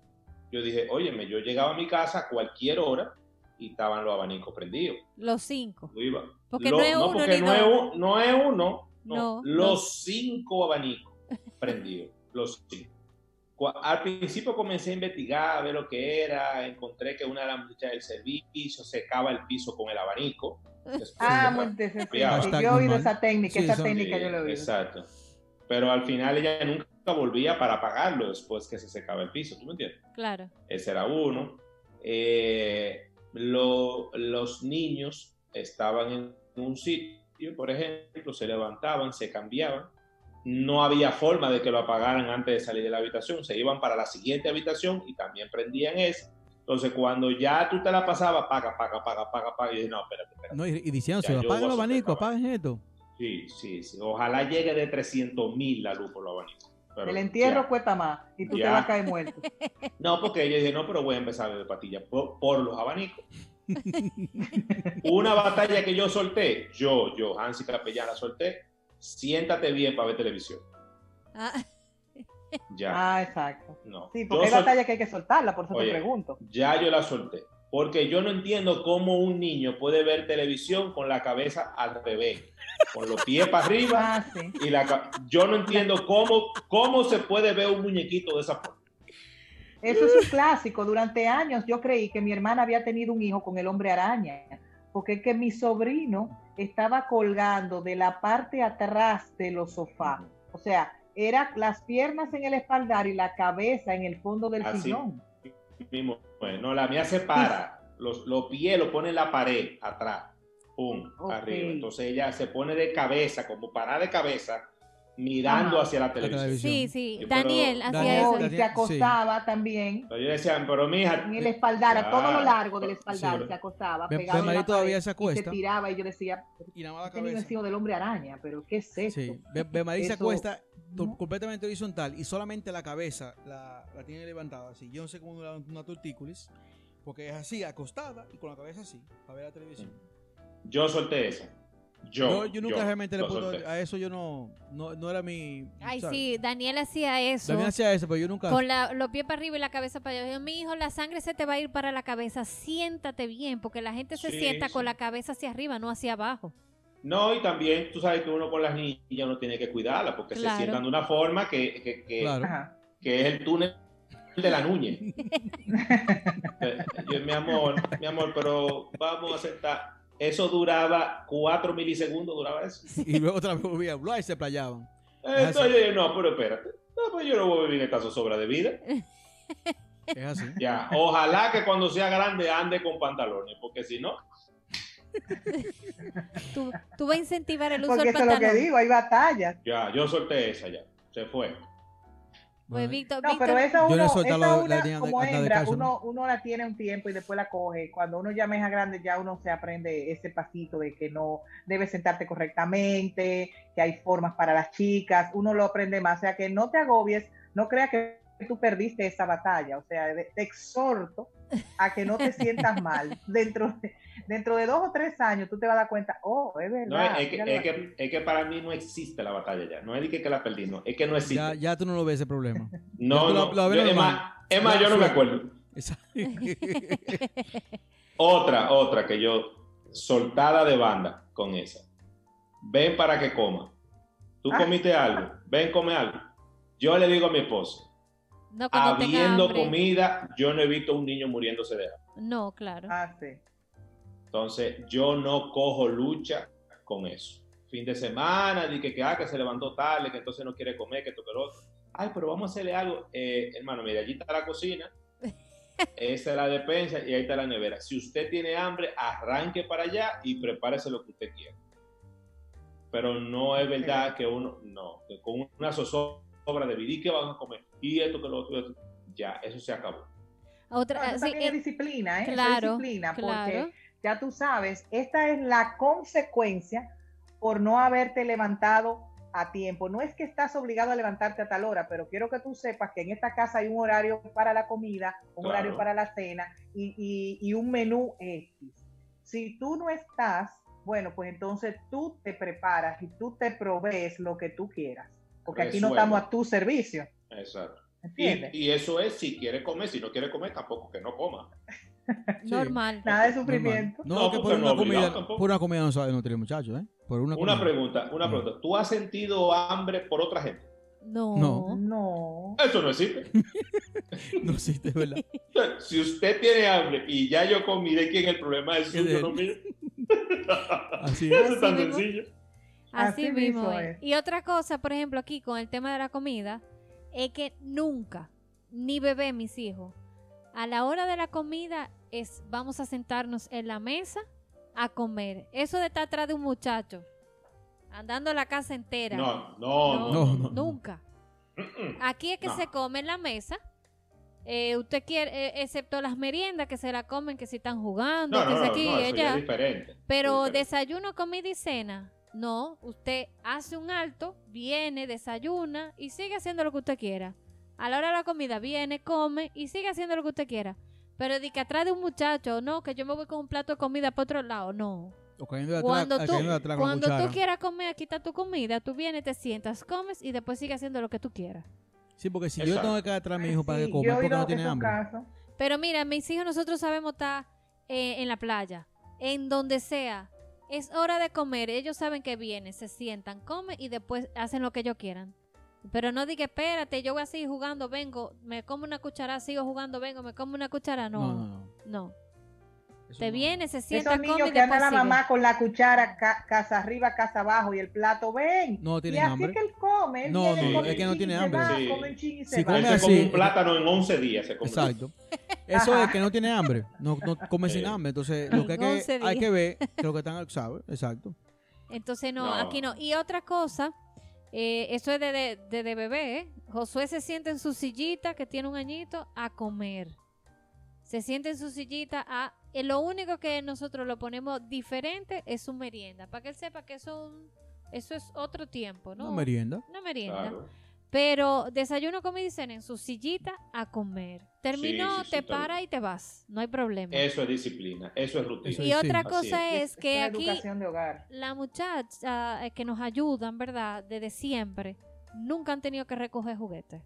Yo dije, óyeme, yo llegaba a mi casa a cualquier hora y estaban los abanicos prendidos. Los cinco. Iba. Porque Lo- no es uno porque ni no es, dos. no es uno, no, No, los no. cinco abanicos prendidos, los cinco. Al principio comencé a investigar, a ver lo que era, encontré que una de las muchachas del servicio secaba el piso con el abanico. Después Ah, de- muy interesante. Yo he oído esa técnica, Sí, esa son- técnica Sí, yo la he oído. Exacto. Pero al final ella nunca volvía para apagarlo después que se secaba el piso, ¿tú me entiendes? Claro. Ese era uno. Eh, lo- los niños estaban en un sitio, por ejemplo, se levantaban, se cambiaban. No había forma de que lo apagaran antes de salir de la habitación. Se iban para la siguiente habitación y también prendían esa. Entonces, cuando ya tú te la pasabas, paga, paga, paga, paga, paga, y dije, no, espérate, espérate. No, y, y diciendo, apaguen los abanicos, apaguen esto. Sí, sí, sí. Ojalá llegue de 300 mil la luz por los abanicos. Pero El entierro ya. cuesta más y tú te vas a caer muerto. No, porque yo dije, no, pero voy a empezar a beber pastillas por, por los abanicos. Una batalla que yo solté, yo, yo, Hansi Capellán la solté, siéntate bien para ver televisión. Ah, Ya, Ah, exacto. no. Sí, Yo porque hay sol- batallas que hay que soltarla, por eso Oye. te pregunto. Ya yo la solté. Porque yo no entiendo cómo un niño puede ver televisión con la cabeza al revés, con los pies para arriba Ah, sí. y la yo no entiendo cómo, cómo se puede ver un muñequito de esa forma. Eso es un clásico. Durante años yo creí que mi hermana había tenido un hijo con el hombre araña, porque es que mi sobrino estaba colgando de la parte atrás de los sofás. O sea, era las piernas en el espaldar y la cabeza en el fondo del Así. sillón. mismo. Bueno, la mía se para, los, los pies los pone en la pared, atrás, pum, Ok. arriba. Entonces ella se pone de cabeza, como parada de cabeza, mirando Ajá. hacia la televisión. televisión. sí, sí. Sí, pero- Daniel hacía eso. Y se acostaba también Entonces yo decía, pero mija, en el espaldar, a todo lo largo del espaldar Sí. se acostaba. Be- pegado en la todavía pared, se y acuesta. se tiraba y yo decía, Y la este niño cabeza. del hombre araña, pero ¿qué es esto? Sí, Be- Bemari se acuesta no. completamente horizontal y solamente la cabeza la, la tiene levantada así. Yo no sé cómo una, una tortícolis, porque es así, acostada y con la cabeza así, para ver la televisión. Yo solté esa. Yo, Yo, yo nunca yo realmente le solté. a eso yo no, no, no era mi... Ay, ¿sabes? sí, Daniel hacía eso. También hacía eso, pero yo nunca... Con la- los pies para arriba y la cabeza para allá. Yo, mi hijo, la sangre se te va a ir para la cabeza. Siéntate bien, porque la gente se Sí, sienta sí. con la cabeza hacia arriba, no hacia abajo. No, y también tú sabes que uno con las niñas no tiene que cuidarlas porque Claro. se sientan de una forma que, que, que- Claro. Que es el túnel de la nuñe. Eh, yo, mi amor, mi amor, pero vamos a sentar. Eso duraba cuatro milisegundos, duraba eso. Y luego otra vez volvía a hablar y se playaban. Eh, Entonces, yo, no, pero espérate. No, pues yo no voy a vivir en esta zozobra de vida. Es así. Ya, ojalá que cuando sea grande ande con pantalones, porque si no, Tú, tú vas a incentivar el uso Porque del eso es lo que pantalón. digo, hay batallas. ya, yo solté esa ya. Se fue. Pues, Bueno, Víctor, No, Víctor, pero esa Yo le uno, solté esa la- la una de- como de hembra, calcio, ¿no? uno, uno la tiene un tiempo y después la coge. Cuando uno ya me es grande, ya uno se aprende ese pasito de que no debes sentarte correctamente, que hay formas para las chicas, uno lo aprende más. O sea, que no te agobies, no creas que tú perdiste esa batalla. O sea, te exhorto a que no te sientas mal. Dentro de, dentro de dos o tres años tú te vas a dar cuenta, oh, es verdad. No, es, que, es, que, aquí". es que para mí no existe la batalla ya. No es de que, que la perdí, no. Es que no existe. Ya, ya tú no lo ves ese problema. no, lo- no. lo ves Yo- es más, es más, yo no me acuerdo. Otra, otra que yo soltada de banda con esa. Ven para que coma. Tú Ah. comiste algo, ven, come algo. Yo le digo a mi esposo, No, habiendo hambre. comida, yo no he visto un niño muriéndose de hambre. No, claro. Ah, sí. Entonces, yo no cojo lucha con eso. Fin de semana, di que, que, ah, que se levantó tarde, que entonces no quiere comer, que esto, que lo otro. Ay, pero vamos a hacerle algo. Eh, hermano, mire, allí está la cocina, esa es la despensa y ahí está la nevera. Si usted tiene hambre, arranque para allá y prepárese lo que usted quiera. Pero no es verdad que uno, no, que con una zozobra de vivir que van a comer y esto, que lo otro, esto, ya, eso se acabó. Otra, No, eso sí, también eh, es disciplina, ¿eh? Es claro, disciplina, claro. porque ya tú sabes, esta es la consecuencia por no haberte levantado a tiempo. No es que estás obligado a levantarte a tal hora, pero quiero que tú sepas que en esta casa hay un horario para la comida, un Claro. horario para la cena y, y- y un menú X. Si tú no estás, bueno, pues entonces tú te preparas y tú te provees lo que tú quieras, porque aquí no estamos a tu servicio, Exacto. Y, ¿entiendes? y eso es si quiere comer, si no quiere comer, tampoco que no coma. normal. Nada de Normal. sufrimiento. No, No, que por no una comida, por una comida no sabe nutrir muchachos, ¿eh? Por una, pregunta, una Mm. pregunta. ¿Tú has sentido hambre por otra gente? No. No. No. Eso no existe. No existe, ¿verdad? Si usted tiene hambre y ya yo comí, ¿de quién el problema es Es suyo, no? Así Eso es. es tan mismo. sencillo. Así, Así mismo mismo es. es. Y otra cosa, por ejemplo, aquí con el tema de la comida, es que nunca, ni bebé, mis hijos, a la hora de la comida es vamos a sentarnos en la mesa a comer. Eso de estar atrás de un muchacho, andando la casa entera. No, no, no. No, no. Nunca. Aquí es que No. se come en la mesa. Eh, usted quiere, eh, excepto las meriendas que se la comen, que si están jugando, No, que no, si no, aquí no, y allá. es diferente. Pero Eso es diferente. desayuno, comida y cena. No, usted hace un alto, viene, desayuna y sigue haciendo lo que usted quiera. A la hora de la comida viene, come y sigue haciendo lo que usted quiera. Pero de que atrás de un muchacho, no, que yo me voy con un plato de comida para otro lado, no. O cayendo de atrás, Cuando tú, cayendo de atrás con la cuando tú quieras comer, aquí está tu comida, tú vienes, te sientas, comes y después sigue haciendo lo que tú quieras. Sí, porque si yo tengo que caer atrás a mi hijo para Sí, que yo coma, porque no tiene hambre. Pero mira, mis hijos, nosotros sabemos estar eh, en la playa, en donde sea. Es hora de comer. Ellos saben que vienen, se sientan, comen y después hacen lo que ellos quieran. Pero no diga, espérate, yo voy a seguir jugando, vengo, me como una cuchara, sigo jugando, vengo, me como una cuchara. No, No, no. no, no. Te no. viene, se sienta, Esos come niños y que anda la sigue. mamá con la cuchara ca- casa arriba, casa abajo y el plato, ven. No y tienen así hambre. es que él come. Él No, viene, no, come es que no tiene y hambre. va, Sí. come un chin y se Si va. come se así, come un plátano en 11 días. Se come. Exacto. Eso Ajá. es que no tiene hambre. No, no come sin hambre. Entonces, lo que hay En 11 que, hay que ver, que lo que están, ¿sabes? Exacto. Entonces no, No. aquí no. Y otra cosa, eh, eso es de, de, de- de bebé. ¿eh? Josué se sienta en su sillita, que tiene un añito, a comer. Se sienta en su sillita a... eh, lo único que nosotros lo ponemos diferente es su merienda. Para que él sepa que eso, un- eso es otro tiempo, ¿no? Una merienda. Una merienda. Claro. Pero desayuno, comida y cena en su sillita a comer. Terminó, Sí, sí, sí, te para y te vas. No hay problema. Eso es disciplina, eso es rutina. Y otra cosa es, que aquí educación de hogar. la muchacha eh, que nos ayudan, ¿verdad? Desde siempre, nunca han tenido que recoger juguetes.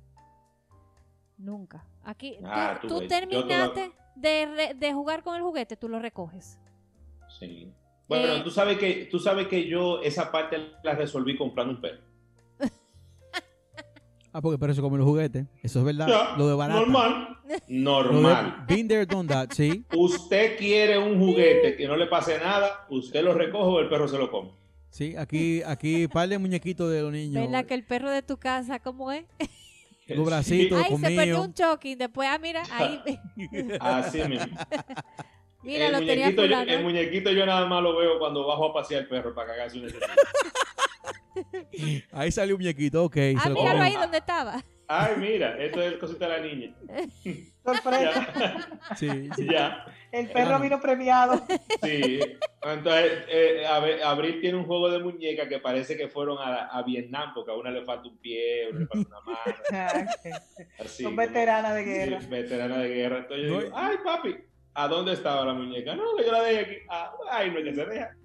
Nunca. Aquí, Ah, tú, terminaste de, re- de jugar con el juguete, tú lo recoges. Sí. Bueno, Eh, tú sabes que tú sabes que yo esa parte la resolví comprando un perro. Ah, porque pero eso come los juguetes. Eso es verdad. Ya, lo de barata. normal. De- Normal. Been there, done that, sí. Usted quiere un juguete que no le pase nada, usted lo recoge o el perro se lo come. Sí, aquí, aquí, par de muñequitos de los niños. ¿Verdad que el perro de tu casa, cómo es? Los bracitos. Ay, se perdió un choking. Después, ah, mira, ahí. Así mismo. mira, el, lo tenía muñequito, yo, el muñequito yo nada más lo veo cuando bajo a pasear el perro para cagar su necesidad. Ahí salió un muñequito, ok. Ah, míralo ahí donde estaba. Ay, mira, esto es el cosita de la niña. Sorpresa. Ya, Sí, sí. ya. El perro vino premiado. Sí. Entonces, eh, Ab- Abril tiene un juego de muñecas que parece que fueron a, a Vietnam, porque a una le falta un pie, a una le falta una mano. Ah, Así, Son veteranas de guerra. Sí, veterana de guerra. Entonces yo digo, ay, papi, ¿a dónde estaba la muñeca? No, yo la dejé aquí. Ah, ay, no es que se deja.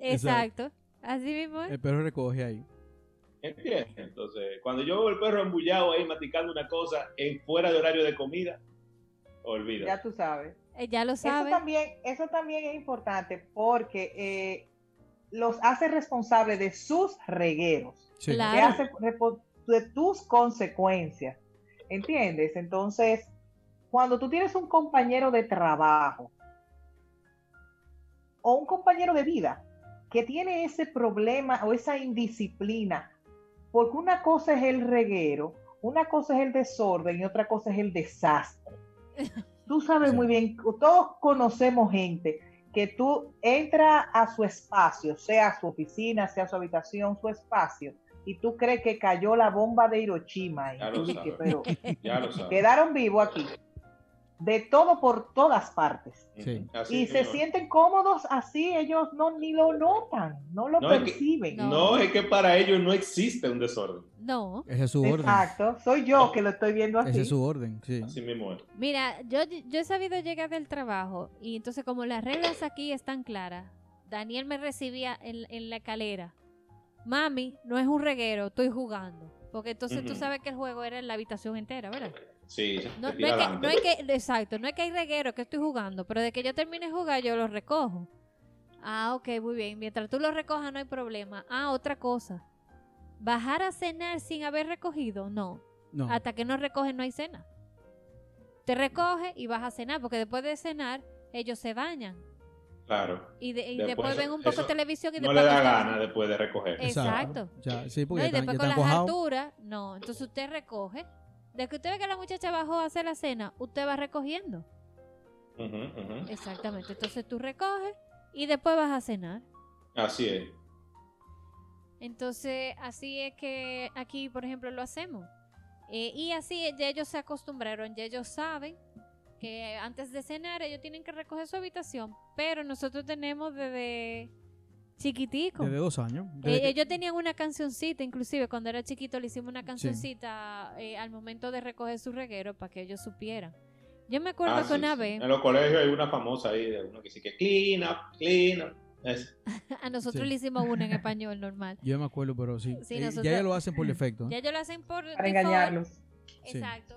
Exacto. Así mismo. El perro recoge ahí. ¿Entiendes? Entonces, cuando yo veo el perro embullado ahí masticando una cosa en fuera de horario de comida, olvida. Ya tú sabes. Eh, ya lo Eso saben. también, eso también es importante porque eh, los hace responsables de sus regueros, Sí. Claro. te hace repo- de tus consecuencias. ¿Entiendes? Entonces, cuando tú tienes un compañero de trabajo o un compañero de vida que tiene ese problema o esa indisciplina, porque una cosa es el reguero, una cosa es el desorden y otra cosa es el desastre. Tú sabes Sí. muy bien, todos conocemos gente que tú entras a su espacio, sea su oficina, sea su habitación, su espacio, y tú crees que cayó la bomba de Hiroshima. Y Ya tú lo dices, sabes. pero Ya lo sabes. quedaron vivos aquí. De todo por todas partes. Sí. Así Y se mismo. sienten cómodos así, ellos no ni lo notan, no lo No, es que- perciben. No. No, es que para ellos no existe un desorden. No. Ese es su orden. Exacto, soy yo que lo estoy viendo así. Ese es su orden, sí. Así mismo es. Mira, yo, yo he sabido llegar del trabajo y entonces como las reglas aquí están claras, Daniel me recibía en, en la escalera. Mami, no es un reguero, estoy jugando. Porque entonces tú Ujú. sabes que el juego era en la habitación entera, ¿verdad? Sí, No, no es que, adelante. no es que, exacto, no es que hay reguero que estoy jugando, pero de que yo termine de jugar yo lo recojo. Ah, ok, muy bien. Mientras tú lo recojas no hay problema. Ah, otra cosa. Bajar a cenar sin haber recogido, no. No. Hasta que no recogen no hay cena. Te recoge y vas a cenar, porque después de cenar ellos se bañan. Claro. Y, de- y Después después, ven un poco de televisión y No después... le da gana después de recoger. Exacto. Ya, sí, No, y ya están, después ya con las alturas, no. Entonces usted recoge. De que usted ve que la muchacha bajó a hacer la cena, usted va recogiendo. Exactamente. Entonces tú recoges y después vas a cenar. Así es. Entonces, así es que aquí, por ejemplo, lo hacemos. Eh, y así ya ellos se acostumbraron, ya ellos saben que antes de cenar ellos tienen que recoger su habitación. Pero nosotros tenemos desde chiquitico. Desde dos años. Eh, Desde que- ellos tenían una cancioncita, inclusive cuando era chiquito le hicimos una cancioncita eh, al momento de recoger su reguero para que ellos supieran. Yo me acuerdo Ah, que sí, una sí. vez En los colegios hay una famosa ahí de uno que dice que clean up, clean up. Es- a nosotros Sí. le hicimos una en español normal. Yo me acuerdo, pero sí. Sí, Eh, nosotros- Ya ellos lo hacen por defecto. ¿eh? Ya ellos lo hacen por para default. engañarlos. Exacto.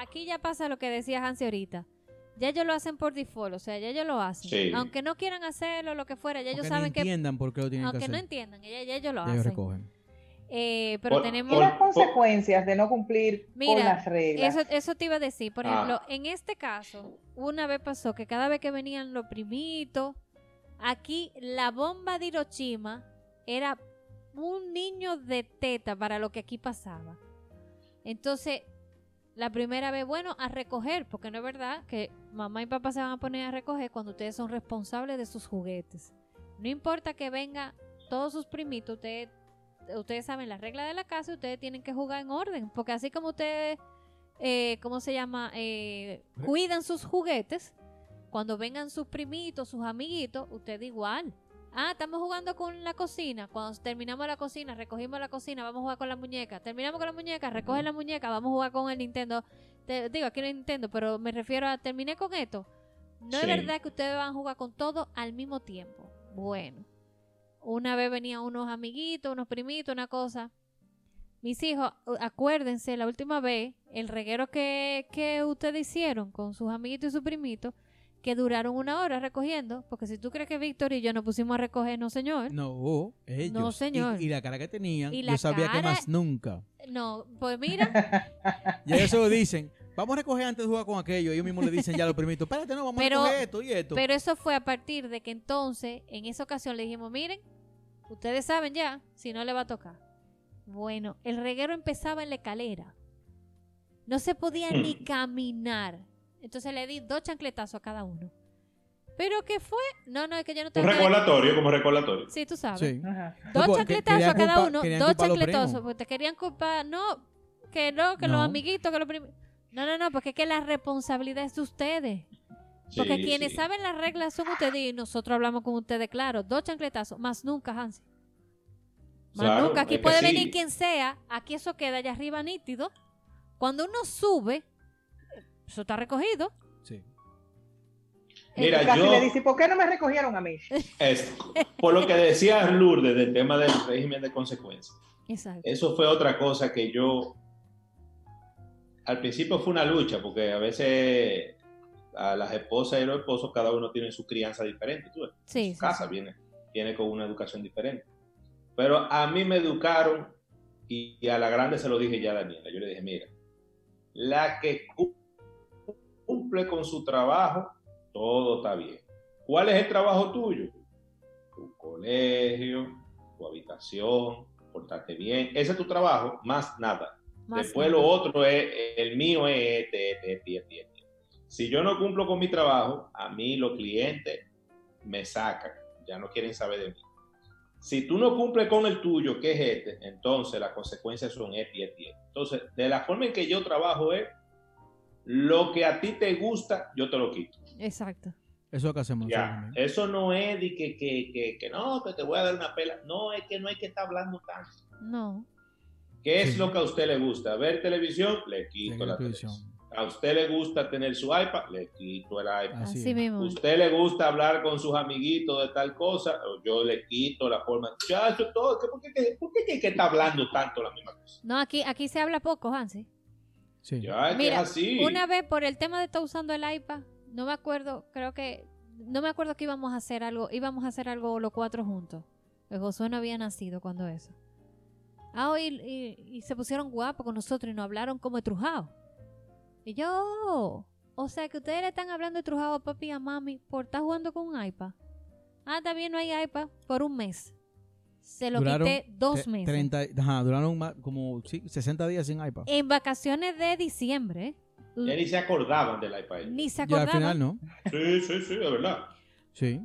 Aquí ya pasa lo que decía Hansi ahorita. Ya ellos lo hacen por default, o sea, ya ellos lo hacen. Sí. Aunque no quieran hacerlo, lo que fuera, ya ellos Aunque saben no que... entiendan por qué lo tienen que Aunque no entiendan, ya, ya ellos lo ya hacen. recogen. Eh, pero Por- tenemos... Por- las consecuencias de no cumplir con las reglas. Eso, eso te iba a decir. Por Ah. ejemplo, en este caso, una vez pasó que cada vez que venían los primitos, aquí la bomba de Hiroshima era un niño de teta para lo que aquí pasaba. Entonces, la primera vez, bueno, a recoger, porque no es verdad que mamá y papá se van a poner a recoger cuando ustedes son responsables de sus juguetes. No importa que venga todos sus primitos, ustedes, ustedes saben las reglas de la casa y ustedes tienen que jugar en orden, porque así como ustedes, eh, ¿cómo se llama? Eh, cuidan sus juguetes, cuando vengan sus primitos, sus amiguitos, ustedes igual. Ah, estamos jugando con la cocina. Cuando terminamos la cocina, recogimos la cocina, vamos a jugar con la muñeca. Terminamos con la muñeca, recoge la muñeca, vamos a jugar con el Nintendo. Te- digo, aquí no hay Nintendo, pero me refiero a terminé con esto. No es verdad que ustedes van a jugar con todo al mismo tiempo. Bueno, una vez venían unos amiguitos, unos primitos, una cosa. Mis hijos, acuérdense, la última vez, el reguero que, que ustedes hicieron con sus amiguitos y sus primitos, que duraron una hora recogiendo, porque si tú crees que Víctor y yo nos pusimos a recoger, no señor. No, ellos. No, Y- señor. Y, la cara que tenían, Y la yo sabía que más nunca. No, pues mira, Y lo dicen. Vamos a recoger antes de jugar con aquello. Ellos mismos le dicen ya a los primitos, espérate, no, vamos Pero- a recoger esto y esto. pero eso fue a partir de que entonces, en esa ocasión le dijimos, miren, ustedes saben ya, si no le va a tocar. Bueno, el reguero empezaba en la escalera. No se podía ni caminar. Entonces le di dos chancletazos a cada uno. ¿Pero qué fue? No, no, es que yo no Un tengo nada- recordatorio, como recordatorio. Sí, tú sabes. sí. Ajá. Dos chancletazos a cada culpa- uno. Dos chancletazos. Porque te querían culpar. No, que no, que los amiguitos, que los primos. No, no, no, porque es que la responsabilidad es de ustedes. Porque Sí, quienes sí. saben las reglas son ustedes y nosotros hablamos con ustedes, claro. Dos chancletazos, más nunca, Hansi. Más Claro, nunca. Aquí que puede sí. venir quien sea. Aquí eso queda allá arriba nítido. Cuando uno sube, eso está recogido. Sí. Mira, Y casi yo- le dice, ¿por qué no me recogieron a mí? Es, por lo que decía Lourdes del tema del régimen de consecuencias. Exacto. Eso fue otra cosa que yo. Al principio fue una lucha, porque a veces a las esposas y los esposos, cada uno tiene su crianza diferente. Tú ves, Sí, su sí, casa sí. Viene, viene con una educación diferente. Pero a mí me educaron y, y a la grande se lo dije ya a Daniela. Yo le dije, mira, la que cumple con su trabajo, todo está bien. ¿Cuál es el trabajo tuyo? Tu colegio, tu habitación, portarte bien. Ese es tu trabajo, más nada. Más Después nada. lo otro es, el mío es este, este, este, este, este. Si yo no cumplo con mi trabajo, a mí los clientes me sacan, ya no quieren saber de mí. Si tú no cumples con el tuyo, que es este, entonces las consecuencias son este y este. este. Entonces, de la forma en que yo trabajo es, lo que a ti te gusta, yo te lo quito. Exacto. Eso es lo que hacemos Ya, eso no es de que, que, que, que no, que te voy a dar una pela. No, es que no hay que estar hablando tanto. No. ¿Qué es Sí. lo que a usted le gusta? ¿Ver televisión? Le quito la televisión. televisión. ¿A usted le gusta tener su iPad? Le quito el iPad. Así mismo. ¿Usted le gusta hablar con sus amiguitos de tal cosa? Yo le quito la forma. Ya, eso es todo. ¿Qué- ¿Por qué, qué- por qué que- que está hablando tanto la misma cosa? No, aquí, aquí se habla poco, Hansi. Sí. Ya, es que Mira, es así. Una vez por el tema de estar usando el iPad, no me acuerdo, creo que, no me acuerdo que íbamos a hacer algo, íbamos a hacer algo los cuatro juntos. Pues Josué no había nacido cuando eso. Ah, y, y- y se pusieron guapos con nosotros y nos hablaron como estrujados. Y yo, o sea que ustedes le están hablando de trujado a papi y a mami por estar jugando con un iPad. Ah, también no hay iPad por un mes. Se lo Duraron quité dos meses. 30, ajá, duraron más- como sí, 60 días sin iPad. En vacaciones de diciembre. Ya ni se acordaban del iPad. Ni se Ya acordaban. al final no. Sí, sí, sí, de verdad. Sí.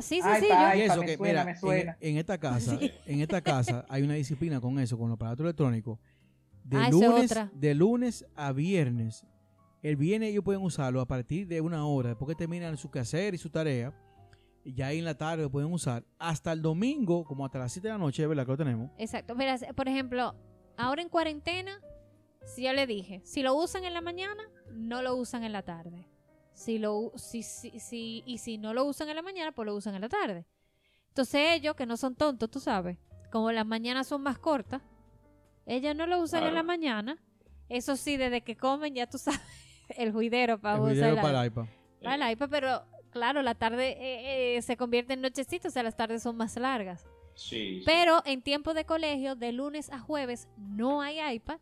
Sencillo. pa- Y Ay, eso que, suena, mira, me en- suena. En, esta casa, en esta casa hay una disciplina con eso, con los aparatos electrónicos. De Ah, lunes, otra. de lunes a viernes. El viernes ellos pueden usarlo a partir de una hora, después que terminan su quehacer y su tarea. Y ya ahí en la tarde lo pueden usar. Hasta el domingo, como hasta las 7 de la noche, ¿verdad? Que lo tenemos. Exacto. Mira, por ejemplo, ahora en cuarentena, si yo le dije, si lo usan en la mañana, no lo usan en la tarde. Si lo, si, si, si- y si no lo usan en la mañana, pues lo usan en la tarde. Entonces ellos, que no son tontos, tú sabes, como las mañanas son más cortas, ellos no lo usan en la mañana. Eso sí, desde que comen, ya tú sabes, el juidero para El usar la- para el iPad. para el iPad, pero claro, la tarde eh, eh, se convierte en nochecito, o sea, las tardes son más largas. Sí. sí. Pero en tiempo de colegio, de lunes a jueves, no hay iPad.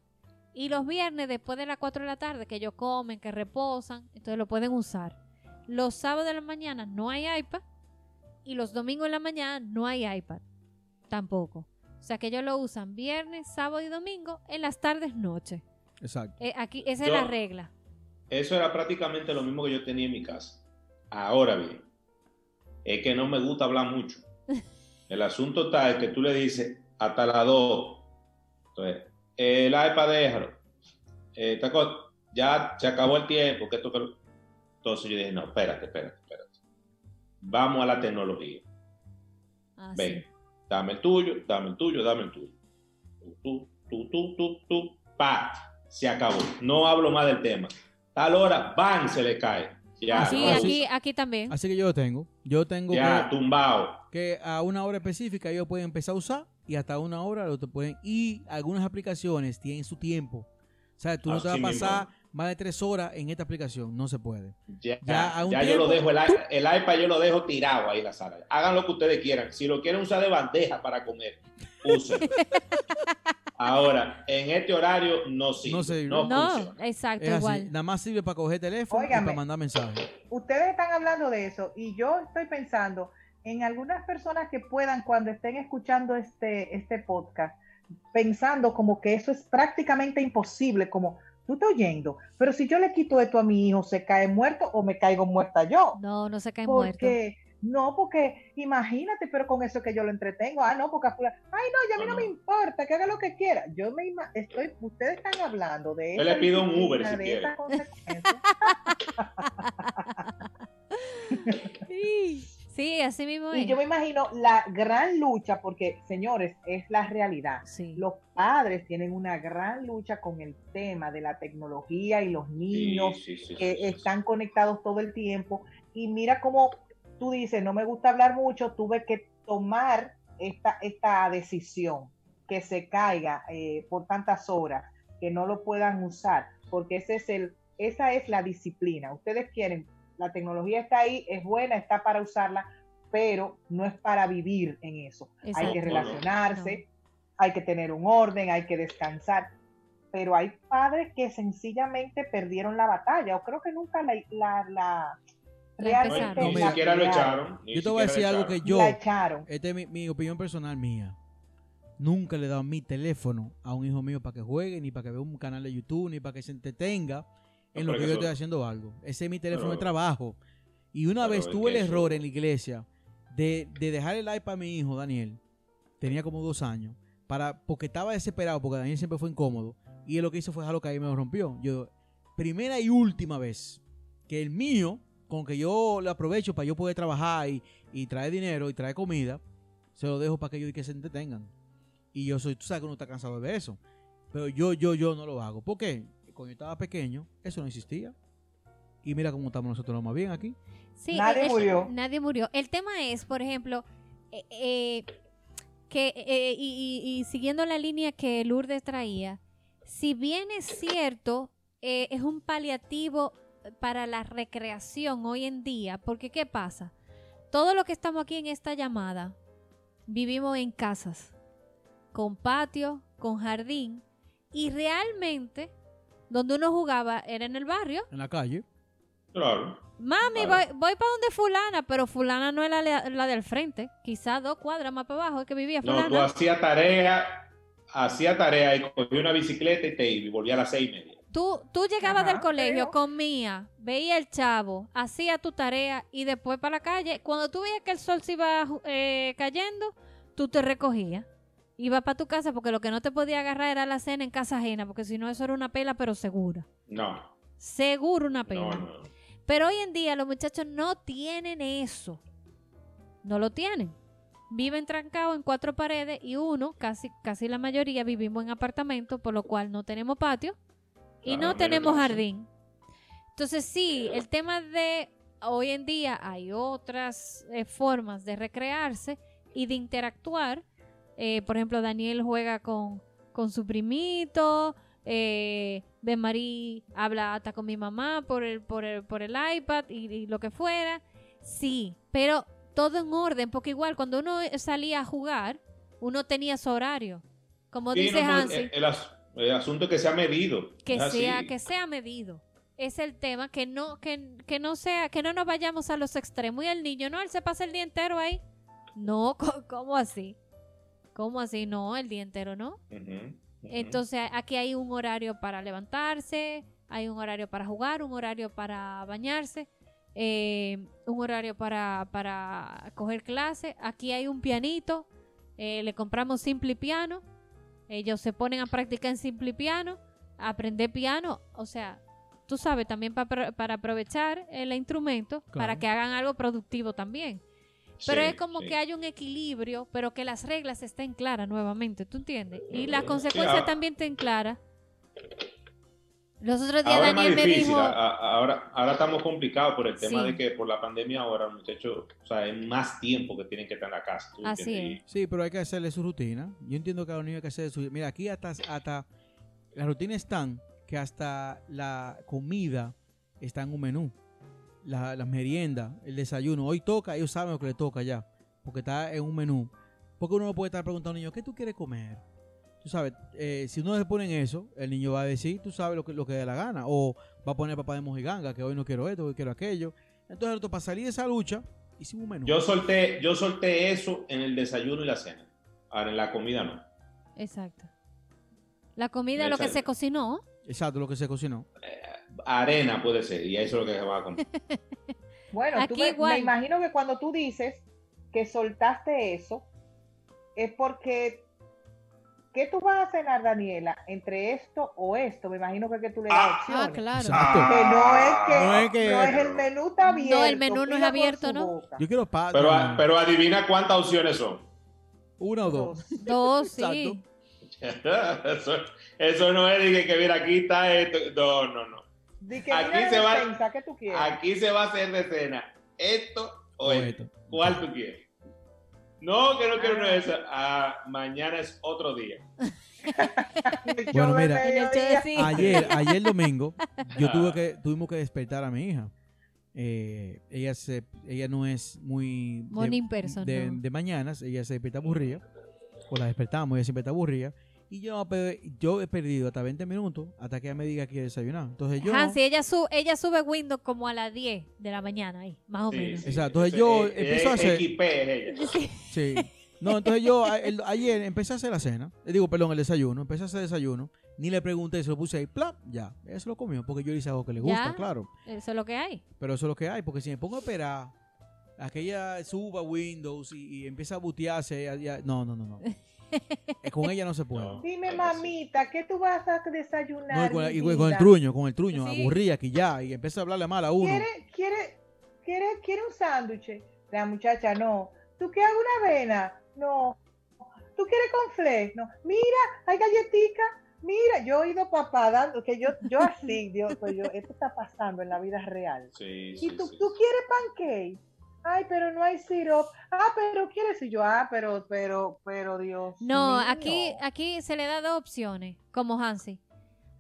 Y los viernes, después de las 4 de la tarde, que ellos comen, que reposan, entonces lo pueden usar. Los sábados de la mañana no hay iPad. Y los domingos de la mañana no hay iPad. Tampoco. O sea que ellos lo usan viernes, sábado y domingo, en las tardes, noche. Exacto. Eh, aquí, esa es la regla. Eso era prácticamente lo mismo que yo tenía en mi casa. Ahora bien, es que no me gusta hablar mucho. El asunto está en que tú le dices hasta las 2. Entonces, el iPad déjalo. Eh, esta cosa, ya se acabó el tiempo. Que esto, que lo- Entonces yo dije, no, espérate, espérate, espérate. Vamos a la tecnología. Así. Ven, dame el tuyo, dame el tuyo, dame el tuyo. Tú, tú, tú, tú, tú, pa, se acabó. No hablo más del tema. Tal hora, ¡bam! se le cae. Ya, Así, no, aquí, aquí también. Así que yo lo tengo. Yo tengo ya, que, tumbado. que a una hora específica ellos pueden empezar a usar y hasta una hora lo te pueden. Y algunas aplicaciones tienen su tiempo. O sea, tú no te vas a Así mismo. pasar más de tres horas en esta aplicación. No se puede. Ya, Ya, a un ya yo lo tiempo- dejo, el, el iPad yo lo dejo tirado ahí en la sala. Hagan lo que ustedes quieran. Si lo quieren usar de bandeja para comer, usen. Ahora, en este horario no sirve. No sirve. No, No, funciona. exacto, Es así. igual. Nada más sirve para coger teléfono y Óigame. para mandar mensajes. Ustedes están hablando de eso y yo estoy pensando en algunas personas que puedan cuando estén escuchando este, este podcast, pensando como que eso es prácticamente imposible, como tú estás oyendo, pero si yo le quito esto a mi hijo, ¿se cae muerto o me caigo muerta yo? No, no se cae muerto. Porque, no, porque imagínate, pero con eso que yo lo entretengo, ah, no, porque a fulano- ay, no, ya a mí no, No, me importa, que haga lo que quiera. Yo me ima- estoy, ustedes están hablando de Yo esa le pido un Uber si quiere. Sí, sí, así mismo es. Y yo me imagino la gran lucha, porque señores, es la realidad. Sí. Los padres tienen una gran lucha con el tema de la tecnología y los niños Sí, sí, sí, que sí, sí, sí. están conectados todo el tiempo. Y mira cómo tú dices, no me gusta hablar mucho, tuve que tomar esta, esta decisión, que se caiga eh, por tantas horas, que no lo puedan usar, porque ese es el esa es la disciplina. Ustedes quieren, la tecnología está ahí, es buena, está para usarla, pero no es para vivir en eso. Hay que no. relacionarse, hay que tener un orden, hay que descansar. Pero hay padres que sencillamente perdieron la batalla, o creo que nunca la, la- La realmente ni siquiera lo echaron. ni Yo te voy a decir algo que yo, esta es mi, mi opinión personal mía. Nunca le he dado mi teléfono a un hijo mío para que juegue, ni para que vea un canal de YouTube, ni para que se entretenga en No, lo que yo estoy haciendo algo. Ese es mi teléfono de trabajo. Y una pero vez tuve el error en la iglesia de, de dejar el iPad a mi hijo, Daniel. Tenía como dos años. Para, porque estaba desesperado, porque Daniel siempre fue incómodo. Y él lo que hizo fue dejarlo caer y me lo rompió. Yo, primera y última vez que el mío, con que yo lo aprovecho para yo poder trabajar y, y traer dinero y traer comida, se lo dejo para que ellos y que se entretengan. Y yo soy, tú sabes que uno está cansado de ver eso. Pero yo, yo, yo no lo hago. ¿Por qué? Cuando yo estaba pequeño, eso no existía. Y mira cómo estamos nosotros más bien aquí. Sí, Nadie eh, eh, murió. Nadie murió. El tema es, por ejemplo, eh, eh, que eh, y, y- y siguiendo la línea que Lourdes traía, si bien es cierto, eh, es un paliativo para la recreación hoy en día, porque ¿qué pasa? Todo lo que estamos aquí en esta llamada, vivimos en casas, con patio, con jardín, y realmente donde uno jugaba era en el barrio. En la calle. Claro. Mami, Claro. voy, voy para donde fulana, pero fulana no es la, la del frente. Quizás dos cuadras más para abajo es que vivía No, tú fulana. hacías tarea, hacía tarea y cogía una bicicleta y te iba y volvía a las seis y media. Tú, tú llegabas Ajá, del colegio, pero- comía, veía el chavo, hacía tu tarea y después para la calle. Cuando tú veías que el sol se iba eh, cayendo, tú te recogías. Ibas para tu casa porque lo que no te podía agarrar era la cena en casa ajena, porque si no eso era una pela, pero segura. No, Seguro una pela. no, no. Pero hoy en día los muchachos no tienen eso. No lo tienen. Viven trancados en cuatro paredes y uno, casi, casi la mayoría, vivimos en apartamentos, por lo cual no tenemos patio y no tenemos clase. jardín. Entonces sí, el tema de hoy en día hay otras eh, formas de recrearse y de interactuar. Eh, por ejemplo, Daniel juega con, con su primito, eh, Ben Marí habla hasta con mi mamá por el, por el, por el iPad y, y lo que fuera. Sí, pero todo en orden, porque igual cuando uno salía a jugar, uno tenía su horario. Como Sí, dice no, Hansi, el, el as- el asunto es que sea medido. que así. sea, que sea medido. Es el tema, que no, que, que no sea, que no nos vayamos a los extremos. Y el niño, no, él se pasa el día entero ahí. No, ¿cómo así? ¿Cómo así? No, el día entero no. Entonces aquí hay un horario para levantarse, hay un horario para jugar, un horario para bañarse, eh, un horario para, para coger clase. Aquí hay un pianito, eh, le compramos Simple Piano, ellos se ponen a practicar en Simple Piano, a aprender piano, o sea, tú sabes, también pa- para, para aprovechar el instrumento, para Claro. que hagan algo productivo también. Pero Sí, es como sí. que hay un equilibrio, pero que las reglas estén claras nuevamente, ¿tú entiendes? Y las Sí, consecuencias ahora- también estén claras. Los otros días Ahora es más me difícil, dijo, ahora, ahora estamos complicados por el tema Sí. de que por la pandemia ahora, muchachos, o sea, es más tiempo que tienen que estar en la casa. ¿tú Así entiendes? Sí, pero hay que hacerle su rutina. Yo entiendo que a los niños hay que hacerle su Mira, aquí hasta, hasta las rutinas están que hasta la comida está en un menú. La, las meriendas, el desayuno. Hoy toca, ellos saben lo que le toca ya. Porque está en un menú. Porque uno no puede estar preguntando a un niño, ¿qué tú quieres comer? Tú sabes, eh, si uno le pone en eso, el niño va a decir, tú sabes lo que, lo que dé la gana. O va a poner papá de mojiganga, que hoy no quiero esto, hoy quiero aquello. Entonces, nosotros, para salir de esa lucha, hicimos un menú. Yo solté, yo solté eso en el desayuno y la cena. Ahora en la comida no. exacto. La comida, lo que se cocinó, Exacto, lo que se cocinó. Arena puede ser, y eso es lo que se va a comer. Bueno, tú Aquí me, igual. me imagino que cuando tú dices que soltaste eso, es porque, ¿qué tú vas a cenar, Daniela? ¿Entre esto o esto? Me imagino que, que tú le das Ah, opciones. ah, claro. Exacto. Que no es que, No no es que- el menú está abierto. No, el menú no es abierto, ¿no? boca. Yo quiero pa Pero, no, pero adivina cuántas opciones son. una o dos. Dos. dos, sí. Eso, eso no es de que, que, mira, aquí está esto. No, no, no. Que Aquí se va- despensa, ¿qué tú quieres? Aquí se va a hacer de cena esto o, O esto. esto. ¿Cuál tú quieres? No, que no quiero una de esas. Ah, mañana es otro día. Bueno, mira. Ayer, ayer domingo, yo tuve que, tuvimos que despertar a mi hija. Eh, ella se, ella no es muy de- Morning person, de, no. de mañanas, ella se despierta aburrida, o la despertamos, ella siempre está aburrida, y yo, yo he perdido hasta 20 minutos hasta que ella me diga que quiere desayunar. Entonces yo, Hansi, ella, su, ella sube Windows como a las 10 de la mañana, ahí, más o Sí, menos. sí. Exacto, entonces yo Eh, empiezo a eh, hacer- XP es ella. Sí. sí. No, entonces yo a- el- ayer empecé a hacer la cena, le digo, perdón, el desayuno, empecé a hacer desayuno, ni le pregunté, se lo puse ahí, plap, ya, ella se lo comió, porque yo le hice algo que le gusta, Ya. claro. Eso es lo que hay. Pero eso es lo que hay, porque si me pongo a esperar a que ella suba Windows y, y empiece a butearse, ya- ya- no, no, no, no. Eh, con ella no se puede. No. Dime, mamita, ¿qué tú vas a desayunar? No, y con, y con- con el truño, con el truño, Sí. aburría que ya, y empieza a hablarle mal a uno. ¿Quiere, quiere, quiere, quiere un sándwich? La muchacha, no. ¿Tú quieres una avena? No. ¿Tú quieres conflé? No. Mira, hay galletica. Mira, yo he oído papá dando, que yo, yo así, Dios, pues yo, esto está pasando en la vida real. Sí, ¿Y sí, tú, sí. tú quieres pancake? Ay, pero no hay syrup. Ah, pero quieres. Y yo, ah, pero, pero, pero, Dios. No, mío. aquí, aquí se le da dos opciones, como Hansi.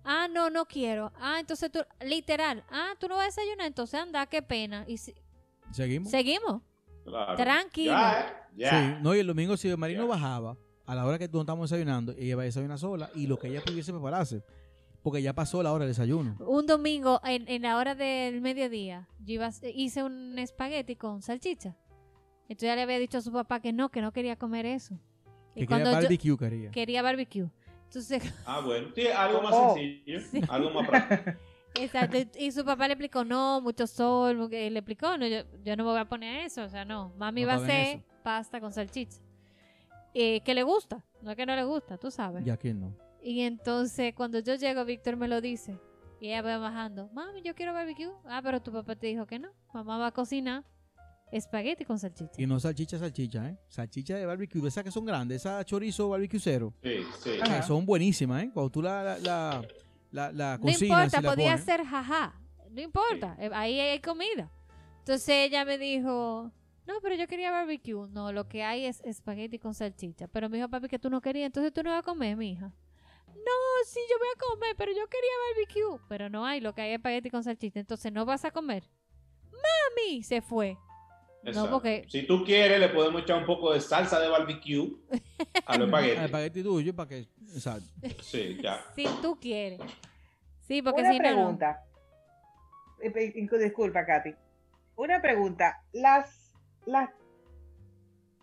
Ah, no, no quiero. Ah, entonces tú, literal. Ah, tú no vas a desayunar, entonces anda, qué pena. Y si- Seguimos. seguimos. Claro. Tranquilo. Ya, ya. Sí, no, y el domingo si el marino Ya. bajaba, a la hora que no estamos desayunando, ella va a desayunar sola y lo que ella pudiese prepararse. Porque ya pasó la hora del desayuno. Un domingo, en, en la hora del mediodía, yo iba, hice un espagueti con salchicha. Entonces ya le había dicho a su papá que no, que no quería comer eso. Que Y cuando quería yo barbecue quería. quería barbecue. Entonces, Ah, bueno. Sí, algo más Oh. sencillo. Algo más práctico. exacto. Y su papá le explicó, no, mucho sol. porque Le explicó, no, yo, yo no me voy a poner eso. O sea, no. Mami No va a hacer eso. pasta con salchicha. Eh, que le gusta, no es que no le gusta, tú sabes. Ya quién no. Y entonces cuando yo llego, Víctor me lo dice. Y ella va bajando. Mami, yo quiero barbecue. Ah, pero tu papá te dijo que no. Mamá va a cocinar espagueti con salchicha. Y no salchicha, salchicha, ¿eh? Salchicha de barbecue, esas que son grandes, esas chorizo barbecue cero. Sí, sí. Ajá. Que son buenísimas, ¿eh? Cuando tú la, la, la, la, la No cocinas importa, la podía pones. ser jaja. No importa, eh, ahí hay comida. Entonces ella me dijo, no, pero yo quería barbecue. No, lo que hay es espagueti con salchicha. Pero me dijo papi que tú no querías, entonces tú no vas a comer, mi hija. No, sí, yo voy a comer, pero yo quería barbecue. Pero no hay, lo que hay es espagueti con salchicha. Entonces no vas a comer. Mami, se fue. No, porque Si tú quieres, le podemos echar un poco de salsa de barbecue a los El espaguetis. espagueti tuyo para que. Exacto. Sí, ya. si tú quieres. Sí, porque Una si no, no. pregunta. Eh, Disculpa, Katy. Una pregunta. Las, las,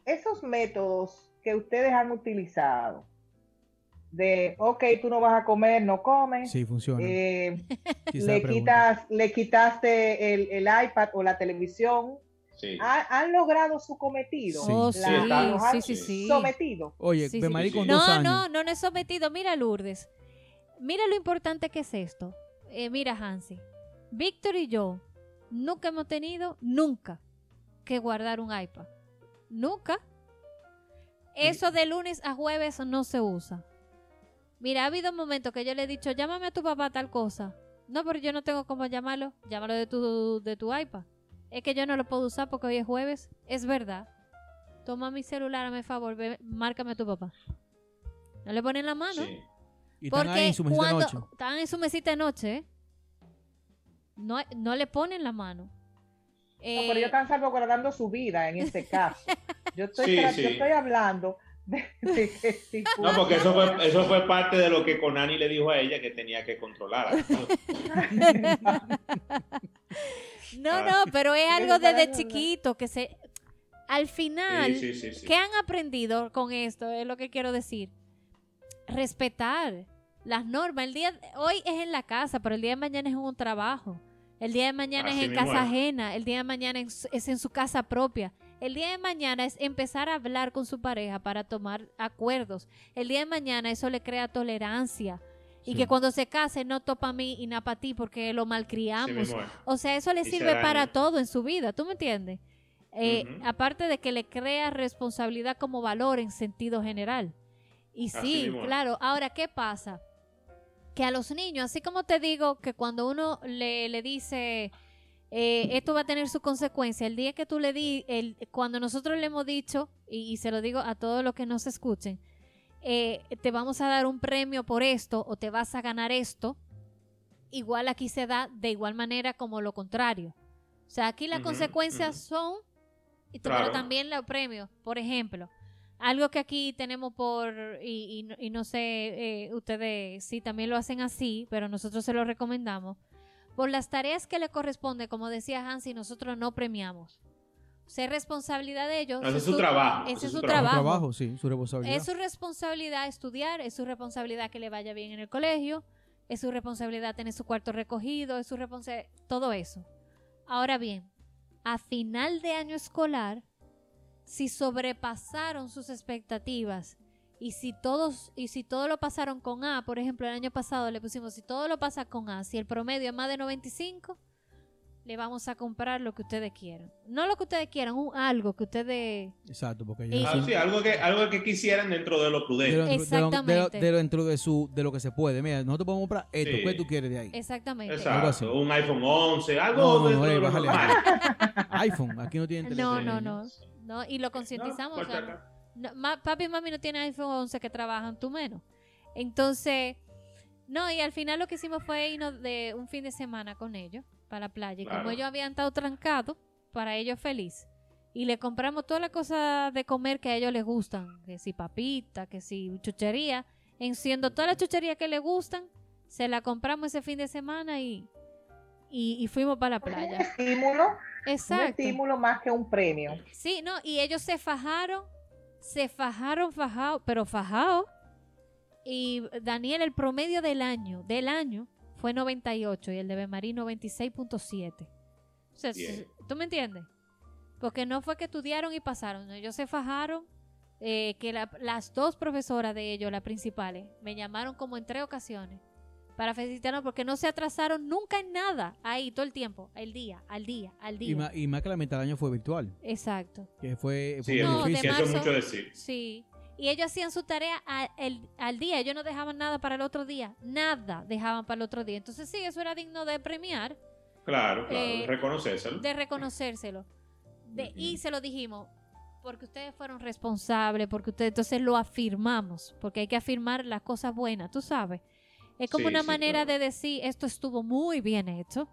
esos métodos que ustedes han utilizado de, ok, tú no vas a comer, no comes. Sí, funciona. eh, le, quitas, le quitaste el, el iPad o la televisión. Sí. ¿Ha- ¿Han logrado su cometido? Sí. Oh, Sí, sí, está- ¿Los han sí, sí, sí. sometido? Oye, Sí, con sí. dos No, años. no, no, no he sometido. Mira, Lourdes. Mira lo importante que es esto. Eh, mira, Hansi. Víctor y yo nunca hemos tenido, nunca, que guardar un iPad. Nunca. Eso de lunes a jueves no se usa. Mira, ha habido momentos que yo le he dicho, llámame a tu papá tal cosa. No, pero yo no tengo cómo llamarlo. Llámalo de tu, de tu iPad. Es que yo no lo puedo usar porque hoy es jueves. Es verdad. Toma mi celular, hazme favor, ve, márcame a tu papá. No le ponen la mano. Sí. Y están Porque ahí en su mesita de cuando noche. están en su mesita de noche, ¿eh? no, no le ponen la mano. No, Eh, pero ellos están salvaguardando su vida en este caso. Yo estoy, Sí, sí. yo estoy hablando de, de que si No, porque eso fue, eso fue parte de lo que Conani le dijo a ella que tenía que controlar. no, Ah. no, pero es algo desde chiquito que se... Al final, Sí, sí, sí, sí. ¿qué han aprendido con esto? Es lo que quiero decir. Respetar las normas. El día hoy es en la casa, pero el día de mañana es en un trabajo. El día de mañana Así es en casa es. ajena. El día de mañana es, es en su casa propia. El día de mañana es empezar a hablar con su pareja para tomar acuerdos. El día de mañana eso le crea tolerancia. Y Sí. que cuando se case no topa a mí y no para ti porque lo malcriamos. O sea, eso le Y sirve para todo en su vida, ¿tú me entiendes? Eh. Aparte de que le crea responsabilidad como valor en sentido general. Y sí, claro. Ahora, ¿qué pasa? Que a los niños, así como te digo que cuando uno le, le dice, eh, esto va a tener su consecuencia, el día que tú le di, el, cuando nosotros le hemos dicho y, y se lo digo a todos los que nos escuchen, eh, te vamos a dar un premio por esto o te vas a ganar esto, igual aquí se da de igual manera como lo contrario. O sea, aquí las consecuencias son, y pero también los premios. Por ejemplo, algo que aquí tenemos por, y, y no- y no sé, eh, ustedes si también lo hacen así, pero nosotros se lo recomendamos. Por las tareas que le corresponde, como decía Hansi, nosotros no premiamos. O sea, es responsabilidad de ellos. Ese es su trabajo, Ese ese es su Su trabajo. trabajo, sí, su responsabilidad. Es su responsabilidad estudiar, es su responsabilidad que le vaya bien en el colegio, es su responsabilidad tener su cuarto recogido, es su responsabilidad, todo eso. Ahora bien, a final de año escolar, si sobrepasaron sus expectativas y si todos y si todo lo pasaron con A, por ejemplo, el año pasado le pusimos si todo lo pasa con A, si el promedio es más de 95, le vamos a comprar lo que ustedes quieran. No lo que ustedes quieran, un algo que ustedes Exacto, porque ellos Ah, sí, algo que, algo que quisieran dentro de lo de lo, prudente. de lo- de lo- Exactamente. de lo dentro de su de lo que se puede. Mira, nosotros podemos comprar esto. Sí. ¿Qué tú quieres de ahí? exactamente. Algo así. Un iPhone 11, algo No, no, no, de eh, lo bájale. normal. iPhone, aquí no tienen No, teléfono. no, no, no, y lo concientizamos. O sea. No, ma- papi y mami no tienen iPhone 11 que trabajan, tú menos. Entonces, no, y al final lo que hicimos fue irnos de un fin de semana con ellos para la playa. Y como ellos habían estado trancados, para ellos feliz. Y le compramos todas las cosas de comer que a ellos les gustan. Que si papita, que si chuchería. En siendo todas las chucherías que les gustan, se la compramos ese fin de semana y, y, y fuimos para la Un playa. estímulo, un Exacto. estímulo más que un premio. Sí, no, y ellos se fajaron, se fajaron, fajados, pero fajados. Y Daniel, el promedio del año, del año, fue 98 y el de Bemarí 96.7. O sea, Bien. ¿tú me entiendes? Porque no fue que estudiaron y pasaron, no, ellos se fajaron, eh, que la- las dos profesoras de ellos, las principales, me llamaron como en tres ocasiones para felicitarnos porque no se atrasaron nunca en nada, ahí todo el tiempo, el día, al día, al día. Y más, y más que la mitad del año fue virtual. Exacto. Que fue, fue Sí, muy No, de difícil. eso es mucho decir. Sí. Y ellos hacían su tarea a- el- al día, ellos no dejaban nada para el otro día, nada dejaban para el otro día. Entonces sí, eso era digno de premiar, Claro, claro, Eh, reconocérselo. de reconocérselo. De. Y se lo dijimos, porque ustedes fueron responsables, porque ustedes, entonces lo afirmamos, porque hay que afirmar las cosas buenas, tú sabes. Es como Sí, una sí, manera claro. de decir, esto estuvo muy bien hecho.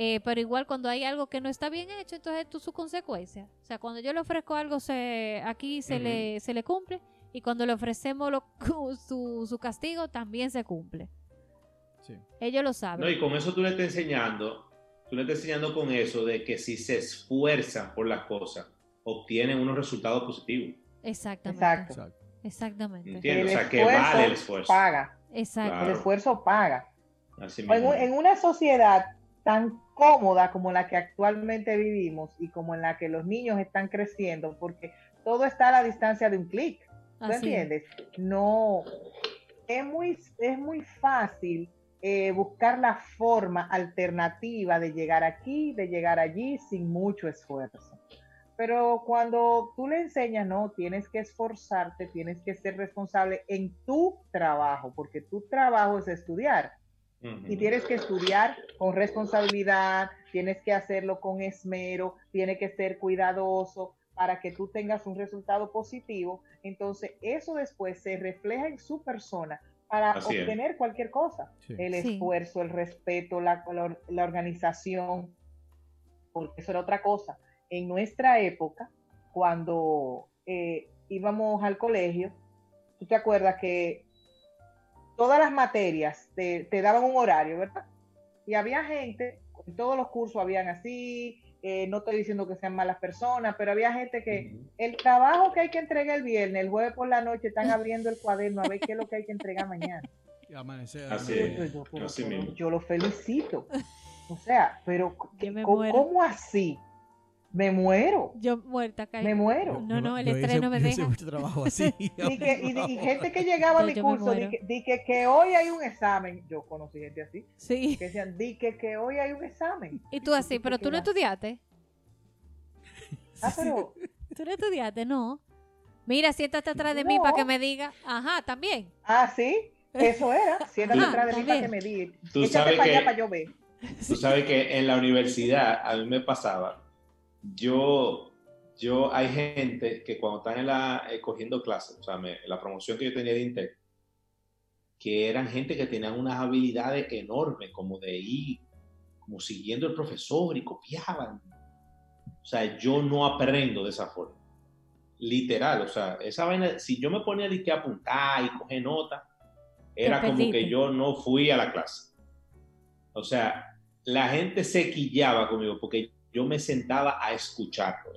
Eh, pero igual cuando hay algo que no está bien hecho, entonces esto es su consecuencia. O sea, cuando yo le ofrezco algo, se, aquí se, le, se le cumple. Y cuando le ofrecemos lo- su, su castigo, también se cumple. Sí. Ellos lo saben. No, y con eso tú le estás enseñando, tú le estás enseñando con eso de que si se esfuerzan por las cosas, obtienen unos resultados positivos. Exactamente. Exacto. Exactamente. Entiendo, El o sea, que vale el esfuerzo. Paga. Exacto. Claro. El esfuerzo paga. Así En, mismo. un- en una sociedad tan cómoda como la que actualmente vivimos y como en la que los niños están creciendo, porque todo está a la distancia de un clic. ¿Tú Así es. entiendes? No, es muy, es muy fácil eh, buscar la forma alternativa de llegar aquí, de llegar allí sin mucho esfuerzo. Pero cuando tú le enseñas, no, tienes que esforzarte, tienes que ser responsable en tu trabajo, porque tu trabajo es estudiar y tienes que estudiar con responsabilidad, tienes que hacerlo con esmero, tienes que ser cuidadoso para que tú tengas un resultado positivo. Entonces, eso después se refleja en su persona para Así es. obtener cualquier cosa. Sí. El Sí. esfuerzo, el respeto, la, la- la organización, porque eso era otra cosa. En nuestra época, cuando eh, íbamos al colegio, tú te acuerdas que todas las materias te, te daban un horario, ¿verdad? Y había gente, en todos los cursos habían así, eh, no estoy diciendo que sean malas personas, pero había gente que el trabajo que hay que entregar el viernes, el jueves por la noche, están abriendo el cuaderno a ver qué es lo que hay que entregar mañana. Y amanecer. Así Yo- es. yo- así pero mismo. yo lo felicito. O sea, pero Yo me ¿cómo, muero. cómo así? Me muero, Yo muerta, me Karen. muero. No, no, el estrés no me hice deja. mucho trabajo así. Y, que- y- y gente que llegaba a mi me curso, di que, di que, que hoy hay un examen. Yo conocí gente así, Sí. que decían, di que, que hoy hay un examen. Y tú así, ¿Qué pero tú no estudiaste. Ah, pero Tú no estudiaste, no. Mira, siéntate atrás de mí No. para que me diga. Ajá, también. Ah, sí, eso era. Siéntate Ah, atrás de mí para que me diga. Tú Échate sabes para allá que- para yo ver. Tú sabes que en la universidad a mí me pasaba, yo yo hay gente que cuando están en la, eh, cogiendo clases, o sea, me- la promoción que yo tenía de Intel, que eran gente que tenían unas habilidades enormes, como de ir, como siguiendo el profesor y copiaban. O sea, yo no aprendo de esa forma. Literal, o sea, esa vaina, si yo me ponía a apuntar y coger notas, era como que yo no fui a la clase. O sea, la gente se quillaba conmigo porque yo me sentaba a escucharlo.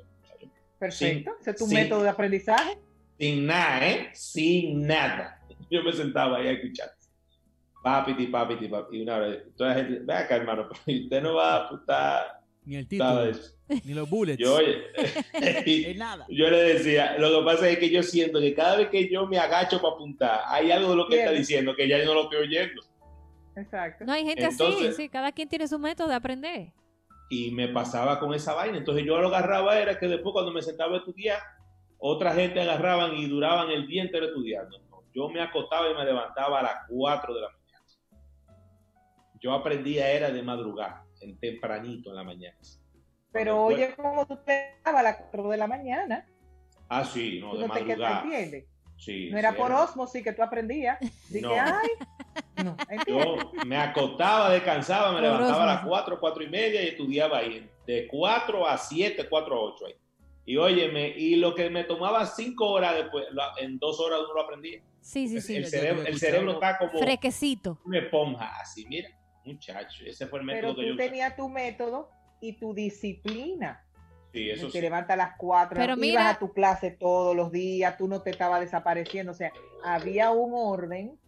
Perfecto. Ese es tu método de aprendizaje. sin nada, ¿eh? Sin nada. Yo me sentaba ahí a escuchar. Papiti, papiti, papi. Y una vez, toda la gente, ve acá, hermano, pero usted no va a apuntar Ni el título, ni los bullets. Yo, oye, Es nada. yo le decía, lo que pasa es que yo siento que cada vez que yo me agacho para apuntar, hay algo de lo que está diciendo que ya yo no lo estoy oyendo. Exacto. No hay gente así, Entonces- sí, cada quien tiene su método de aprender. Y me pasaba con esa vaina. Entonces yo lo agarraba, era que después cuando me sentaba a estudiar, otra gente agarraban y duraban el día entero estudiando. No, Yo me acostaba y me levantaba a las 4 de la mañana. Yo aprendía era de madrugada, en tempranito en la mañana. Pero oye, como tú te a las 4 de la mañana, Ah, sí, no, de no te madrugada. Sí, No era sí, por osmosis que tú aprendías. No. que, ay, no. Yo me acostaba, descansaba, me levantaba a las osmosis. 4, 4 y media y estudiaba ahí, de 4 a 7, 4 a 8 ahí. Y óyeme, y lo que me tomaba 5 horas después, en 2 horas uno lo aprendía. Sí, sí, sí. el, cerebro, el cerebro está como Fresquecito. una esponja, así, mira, muchacho, ese fue el método Pero que yo tú usé. tenías tu método y tu disciplina. Sí, eso te sí. levantas a las 4, Pero ibas mira- a tu clase todos los días, tú no te estabas desapareciendo. O sea, había un orden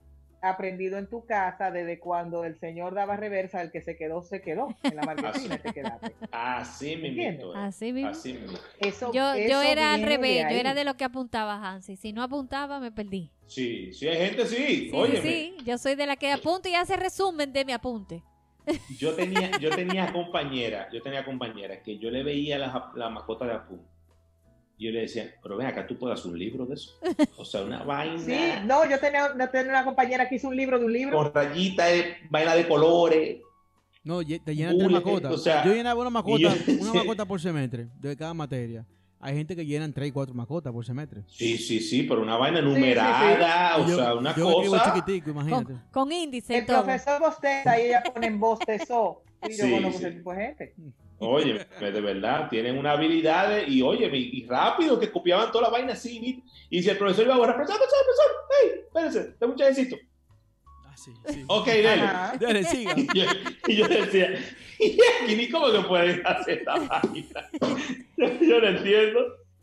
aprendido en tu casa desde cuando el señor daba reversa, el que se quedó, se quedó. En la marquesina te quedaste. Así ¿Entiendes? mismo. Así mismo. Así mismo. Eso, Yo, yo era al revés, yo era de lo que apuntaba Hansi. Si no apuntaba, me perdí. Sí, sí, hay gente, sí. Sí, sí, Óyeme, sí. Yo soy de la que apunta y hace resumen de mi apunte. yo tenía, yo tenía compañeras, yo tenía compañeras que yo le veía la, la mascota de Apu. Y yo le decía, pero ven acá, tú puedes hacer un libro de eso. O sea, una vaina Sí, no, yo tenía, yo tenía una compañera que hizo un libro de un libro. con rayitas, eh, vaina de colores. No, te llenan tres mascotas. o sea, yo llenaba una mascota, yo- una mascota por semestre de cada materia. Hay gente que llenan tres y cuatro mascotas por semestre. Sí, sí, sí, pero una vaina sí, numerada, o yo- sea, una yo cosa. chiquitico, imagínate. Con, con índice El todo. profesor bosteza y ella pone en bostezó. Y yo Sí, conozco sí. ese tipo de gente. Oye, de verdad, tienen una habilidad y oye, y, rápido, que copiaban toda la vaina así. Y, si el profesor iba a borrar, profesor, profesor, profesor, hey, espérense, dame un chayecito. Ah, sí, sí. Ok, dele. Ajá. Dale, siga. Y yo, y yo decía, y aquí ni cómo que pueden hacer esta vaina. Yo, yo no entiendo.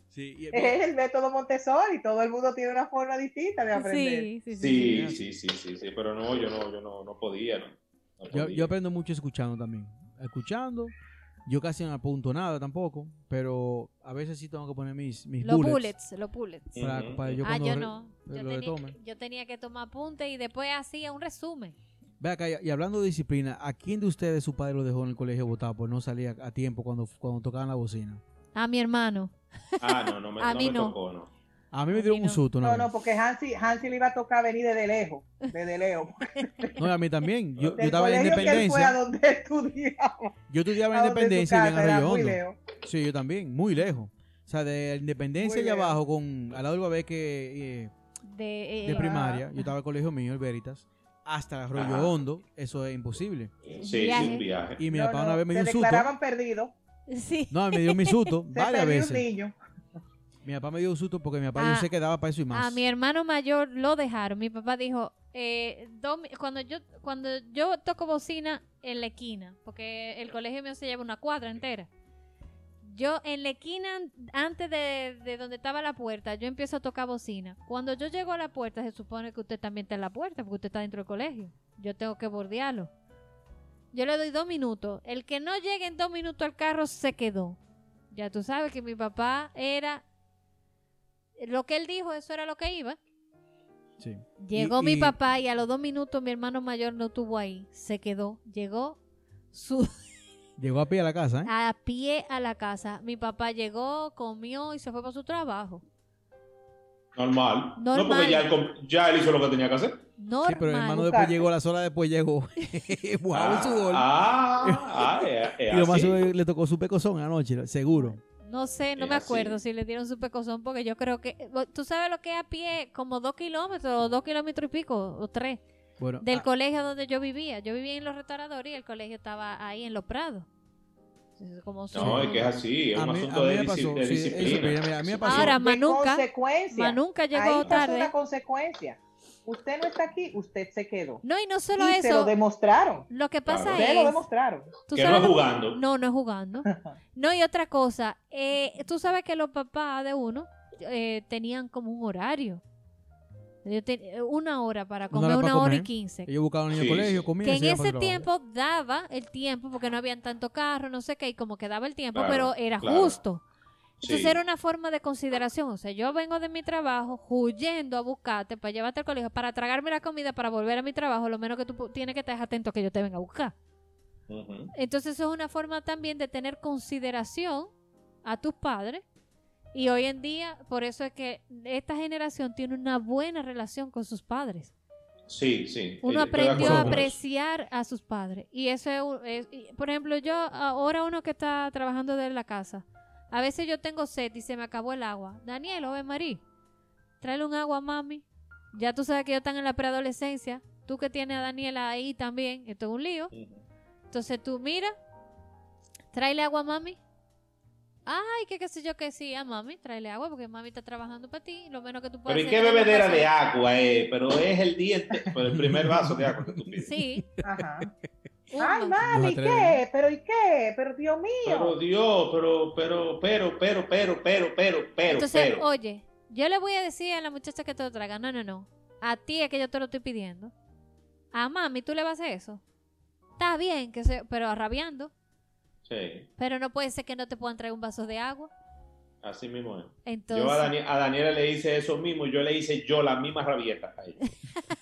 Sí, y- Es el método Montessori. Todo el mundo tiene una forma distinta de aprender. Sí, sí, sí. Sí, sí, sí, sí, sí, pero no, yo no, yo no, no podía, no. No yo, podía. yo aprendo mucho escuchando también. Escuchando. Yo casi no apunto nada tampoco, pero a veces sí tengo que poner mis, mis Los bullets, bullets, los bullets. para, yo ah, yo no. Yo lo tenía, que, yo tenía que tomar apunte y después hacía un resumen. Ve acá, y y hablando de disciplina, ¿a quién de ustedes su padre lo dejó en el colegio votado por no salir a, a tiempo cuando, cuando tocaban la bocina? A mi hermano. Ah, no, no me, A no mí me no. tocó, no. A mí me mí un susto, No, ¿no? no, porque Hansi, Hansi le iba a tocar venir desde lejos. Desde lejos. No, y a mí también. Yo, estaba en colegio que él fue a Independencia. donde estudiaba. Yo estudiaba en Independencia y era Arroyo Hondo. Sí, yo también, muy lejos. O sea, de Independencia Muy allá lejos. abajo, con, al lado del Babeque eh, De, eh, de Ah. primaria, yo estaba en el colegio mío, el Veritas, hasta Arroyo Ajá. Hondo, eso es imposible. Sí, sí, Viaje. un viaje. Y mi No, papá no, una vez me dio se un susto. declaraban perdidos. Sí. No, me dio mi susto Se varias perdió un veces. niño. Mi papá me dio un susto porque mi papá Ah, yo sé que daba para eso y más. A mi hermano mayor lo dejaron. Mi papá dijo, eh, dos cuando yo cuando yo toco bocina en la esquina, porque el colegio mío se lleva una cuadra entera. Yo en la esquina, antes de, de donde estaba la puerta, yo empiezo a tocar bocina. Cuando yo llego a la puerta, se supone que usted también está en la puerta, porque usted está dentro del colegio. Yo tengo que bordearlo. Yo le doy dos minutos. El que no llegue en dos minutos al carro se quedó. Ya tú sabes que mi papá era... Lo que él dijo, eso era lo que iba. Sí. Llegó Y- mi y- papá y a los dos minutos mi hermano mayor no estuvo ahí. Se quedó. Llegó su, Llegó a pie a la casa, ¿eh? a pie a la casa. Mi papá llegó, comió y se fue para su trabajo. Normal. No, porque ya él, ya él hizo lo que tenía que hacer. Normal. Sí, pero el hermano después llegó, las horas después llegó. Mojado el sudor. Ah, ah, es- es y lo más así. seguro le tocó su pecozón anoche, seguro. No sé, no Es me así. acuerdo si le dieron su pecozón porque yo creo que... eh, Tú sabes lo que es a pie, como dos kilómetros, o dos kilómetros y pico, o tres, Bueno, del ah, colegio donde yo vivía. Yo vivía en los restauradores y el colegio estaba ahí en Los Prados. No, es que es así, es a un mí, asunto de, pasó, de sí, eso, disciplina. mira, mira, a mí me pasó. Ahora, Manuca- consecuencia. Manuca llegó Ahí pasó tarde. una consecuencia. Usted no está aquí, usted se quedó. No, y no solo y se lo eso, demostraron. lo que pasa Claro. Ustedes lo es... demostraron. tú Que no es lo- jugando. No, no es jugando. No, y otra cosa, eh, tú sabes que los papás de uno eh, tenían como un horario. Eh, una hora para Una comer, hora una hora y quince. Ellos buscaban Sí, al colegio, sí. comían. Que en se ese el tiempo daba el tiempo, porque no habían tanto carro, no sé qué, y como que daba el tiempo, Claro, pero era claro. justo. Entonces Sí. era una forma de consideración. O sea, yo vengo de mi trabajo huyendo a buscarte para llevarte al colegio, para tragarme la comida, para volver a mi trabajo. Lo menos que tú tienes que estar atento a que yo te venga a buscar. Ujú. Entonces eso es una forma también de tener consideración a tus padres. Y hoy en día, por eso es que esta generación tiene una buena relación con sus padres. Sí, sí. Uno de aprendió a apreciar a sus padres. Y eso es, es- y, por ejemplo, yo, ahora uno que está trabajando desde la casa, a veces yo tengo sed y se me acabó el agua. Daniel, Ove Marí, tráele un agua a mami. Ya tú sabes que ellos están en la preadolescencia. Tú que tienes a Daniela ahí también, esto es un lío. Entonces tú, mira, tráele agua a mami. Ay, que qué sé yo que sí, a mami, tráele agua porque mami está trabajando para ti. Lo menos que tú puedes Pero ¿y qué bebedera de agua es? Pero es el diente, pero el primer vaso de agua que tú pides. Sí. Ajá. Ay, mami. ¿qué? ¿Pero y qué? Pero Dios Pero mío. Dios, pero, pero, pero, pero, pero, pero, pero, pero, Entonces, pero. oye, yo le voy a decir a la muchacha que te lo traiga. No, no, no. A ti es que yo te lo estoy pidiendo. A mami, tú le vas a hacer eso. Está bien, que se, pero arrabiando. Sí, Pero no puede ser que no te puedan traer un vaso de agua. Así mismo es. Entonces, Yo a, Dani- a Daniela le hice eso mismo, yo le hice yo la misma rabieta a ella.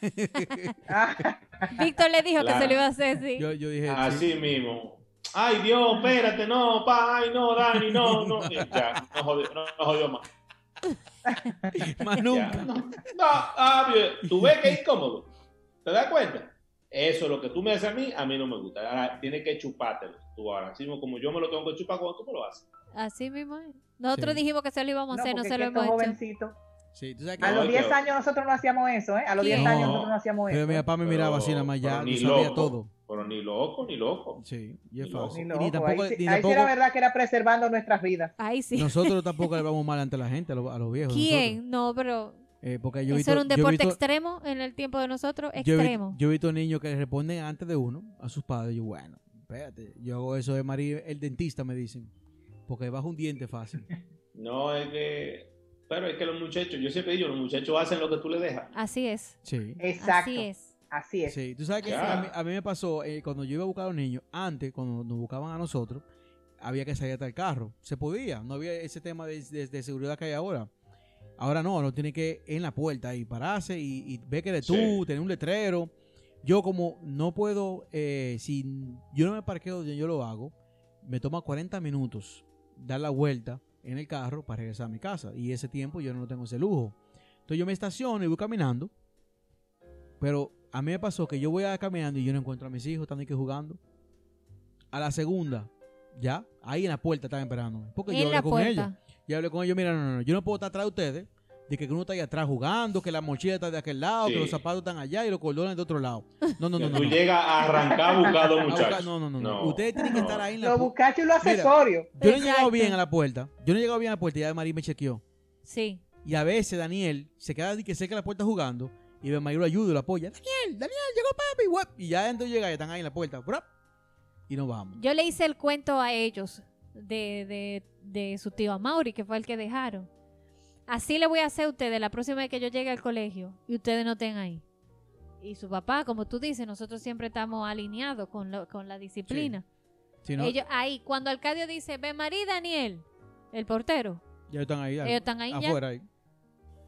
Víctor le dijo que se lo iba a hacer, sí. Yo, yo dije, sí. Así mismo. Ay, Dios, espérate, no, pa, ay, no, Dani, no, no. Y ya, no jodió, no, no jodió más. más Ya. nunca. No, no, ah, tú ves que es incómodo. ¿Te das cuenta? Eso es lo que tú me haces a mí, a mí no me gusta. Ahora tienes que chupártelo. Tú ahora, así mismo como yo me lo tengo que chupar cuando tú me lo haces. Así mismo es. Nosotros Sí. dijimos que se lo íbamos a no, hacer, no, porque se lo hemos hecho. jovencitos. Sí, tú sabes que A No, los es 10 que- años nosotros no hacíamos eso, ¿eh? A los 10 ¿Quién? años No. nosotros no hacíamos Pero eso. mi papá me Pero- miraba así nada más ya, ni sabía loco. todo. Pero ni loco, ni loco. Sí, y es Ni loco. fácil. Y ni loco, tampoco, ahí, sí- ni ahí sí tampoco- era verdad que era preservando nuestras vidas. Ahí sí. nosotros tampoco le vamos mal ante la gente, a los, a los viejos. nosotros. ¿Quién? No, pero Eh, porque yo he eso visto- era un deporte visto- extremo en el tiempo de nosotros, yo he vi- extremo. Yo he visto niños que le responden antes de uno a sus padres. Yo, bueno, espérate, yo hago eso de María, el dentista me dicen. Porque bajo un diente fácil. No es que. Pero es que los muchachos, yo siempre digo, los muchachos hacen lo que tú les dejas. Así es. Sí. Exacto. Así es. Así es. Sí, tú sabes que a mí, a mí me pasó eh, cuando yo iba a buscar a los niños, antes, cuando nos buscaban a nosotros, había que salir hasta el carro. Se podía, no había ese tema de, de- de seguridad que hay ahora. Ahora no, no tiene que en la puerta y pararse y, y ver que eres tú, Sí. tener un letrero. Yo como no puedo, eh, si yo no me parqueo donde yo lo hago, me toma 40 minutos dar la vuelta en el carro para regresar a mi casa. Y ese tiempo yo no tengo ese lujo. Entonces yo me estaciono y voy caminando. Pero a mí me pasó que yo voy a caminando y yo no encuentro a mis hijos, están ahí que jugando. A la segunda, ya, ahí en la puerta estaban esperándome. Porque yo hablé con ellos. puerta. Y hablé con ellos, mira, no, no, no, yo no puedo estar atrás de ustedes, de que uno está ahí atrás jugando, que la mochila está de aquel lado, Sí. que los zapatos están allá y los cordones de otro lado. No, no, Que no, no. tú no. llegas a arrancar buscar- muchachos. no, no, no, no. Ustedes tienen que estar ahí en la Los buscachos y los Mira. accesorios. Yo no he llegado bien a la puerta. Yo no he llegado bien a la puerta y ya María me chequeó. Sí. Y a veces Daniel se queda de que cerca de la puerta jugando y María lo ayuda y lo apoya. Daniel, Daniel, llegó papi. guap. Y ya dentro llega y están ahí en la puerta. ¡Brap! Y nos vamos. Yo le hice el cuento a ellos de, de, de su tío Amaury, que fue el que dejaron. Así le voy a hacer a ustedes la próxima vez que yo llegue al colegio y ustedes no estén ahí. Y su papá, como tú dices, nosotros siempre estamos alineados con, lo- con la disciplina. Si no, Ellos ahí, cuando Alcadio dice, ve María Daniel, el portero, ya están ahí. ya, ellos están ahí ya. afuera. Ahí.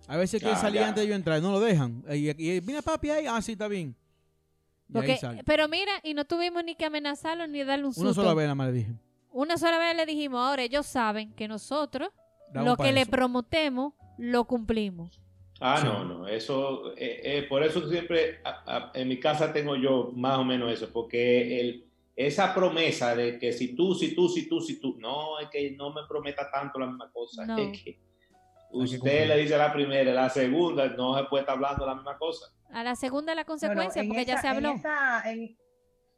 A veces que salía antes de yo entrar, no lo dejan. Y, y, y, mira papi ahí. Ah, sí, está bien. Y ahí Porque- sale. pero mira, y no tuvimos ni que amenazarlo ni darle un susto. Una sola vez nada más le dije. Una sola vez le dijimos, ahora ellos saben que nosotros lo que le eso. promotemos lo cumplimos. Ah, Sí. no, no, eso, eh, eh, por eso siempre a- a- en mi casa tengo yo más o menos eso, porque el, esa promesa de que si tú, si tú, si tú, si tú, no, es que no me prometa tanto la misma cosa. No. Es que usted le dice la primera, la segunda, no se puede estar hablando la misma cosa. A la segunda la No, no, consecuencia, en porque ya se habló. En esa, en-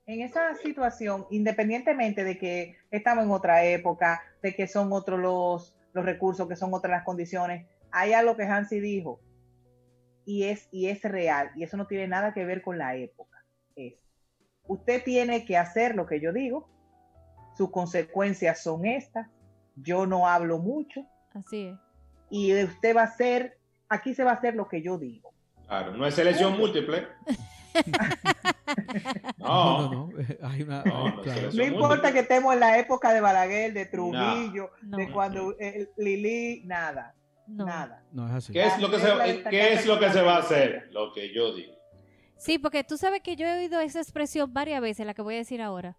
en esa situación, independientemente de que estamos en otra época, de que son otros los, los recursos, que son otras las condiciones, hay algo que Hansi dijo y es, y es real, y eso no tiene nada que ver con la época. Es, usted tiene que hacer lo que yo digo, sus consecuencias son estas, yo no hablo mucho, Así es. y usted va a hacer, aquí se va a hacer lo que yo digo. Claro, no es selección múltiple. No, No, no, no. Hay una. No, hay- no, claro. Eso No es muy importa que estemos en la época de Balaguer, de Trujillo, No. de cuando eh, Lili, nada, No. nada. No, es así. ¿qué es lo que se, qué es lo que se va a hacer? Lo que yo digo. Sí, porque tú sabes que yo he oído esa expresión varias veces, la que voy a decir ahora.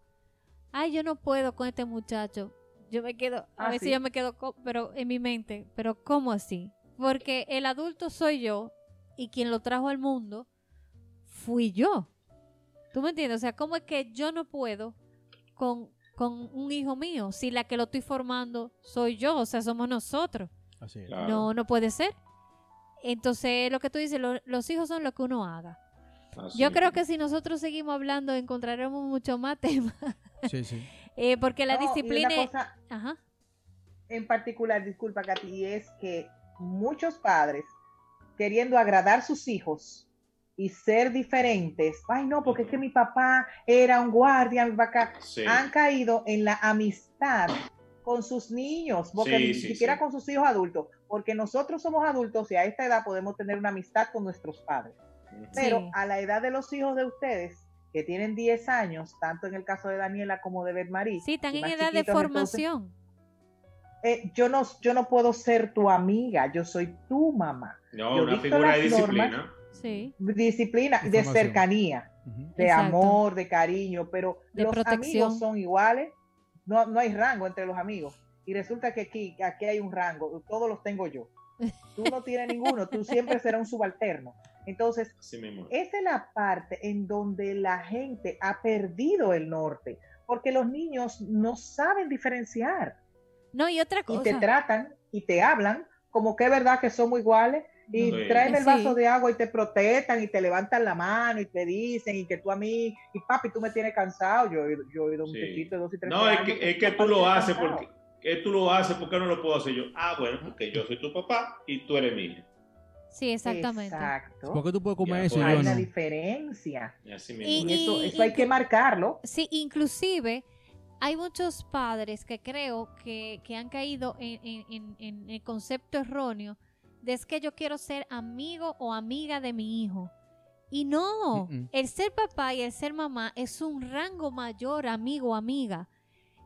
Ay, yo no puedo con este muchacho. Yo me quedo, a Ah, veces sí. yo me quedo, pero en mi mente, pero ¿cómo así? Porque el adulto soy yo y quien lo trajo al mundo fui yo. ¿Tú me entiendes? O sea, ¿cómo es que yo no puedo con, con un hijo mío si la que lo estoy formando soy yo? O sea, somos nosotros. Así es. Claro. No, no puede ser. Entonces, lo que tú dices, lo- los hijos son lo que uno haga. Así Yo creo que si nosotros seguimos hablando encontraremos mucho más temas, Sí, sí. Eh, porque la No, y una disciplina... cosa Ajá. en particular, disculpa Katy, y es que muchos padres queriendo agradar a sus hijos y ser diferentes, ay no, porque es que mi papá era un guardia, mi papá Sí. han caído en la amistad con sus niños, porque Sí, ni sí, siquiera sí. con sus hijos adultos, porque nosotros somos adultos y a esta edad podemos tener una amistad con nuestros padres. Pero Sí. a la edad de los hijos de ustedes, que tienen 10 años, tanto en el caso de Daniela como de Betmarí, Sí, están en edad de entonces, formación. eh, yo, no, yo no puedo ser tu amiga, yo soy tu mamá. No, yo una figura de normas. Disciplina. Sí. Disciplina, de cercanía, de Exacto. amor, de cariño, pero De los protección. amigos son iguales, no, no hay rango entre los amigos. Y resulta que aquí, aquí hay un rango, todos los tengo yo. Tú no tienes ninguno, tú siempre serás un subalterno. Entonces, esa es la parte en donde la gente ha perdido el norte, porque los niños no saben diferenciar No, y otra y cosa. te tratan y te hablan como que es verdad que somos iguales y Sí. traen el Sí. vaso de agua y te protestan y te levantan la mano y te dicen y que tú a mí y papi tú me tienes cansado yo, he oído- yo he oído un Sí. muchachito de dos y tres No, es años que, es que tú lo haces cansado. porque que tú lo haces porque no lo puedo hacer yo. Ah, bueno, porque yo soy tu papá y tú eres mi hijo. Sí, exactamente. exacto ¿Por qué tú puedes comer Ya, eso pues. hay yo una no? diferencia Y así Y- mismo. y eso, hay que marcarlo Sí, inclusive hay muchos padres que creo que, que han caído en, en- en- en el concepto erróneo de es que yo quiero ser amigo o amiga de mi hijo. Y no, el ser papá y el ser mamá es un rango mayor, amigo o amiga.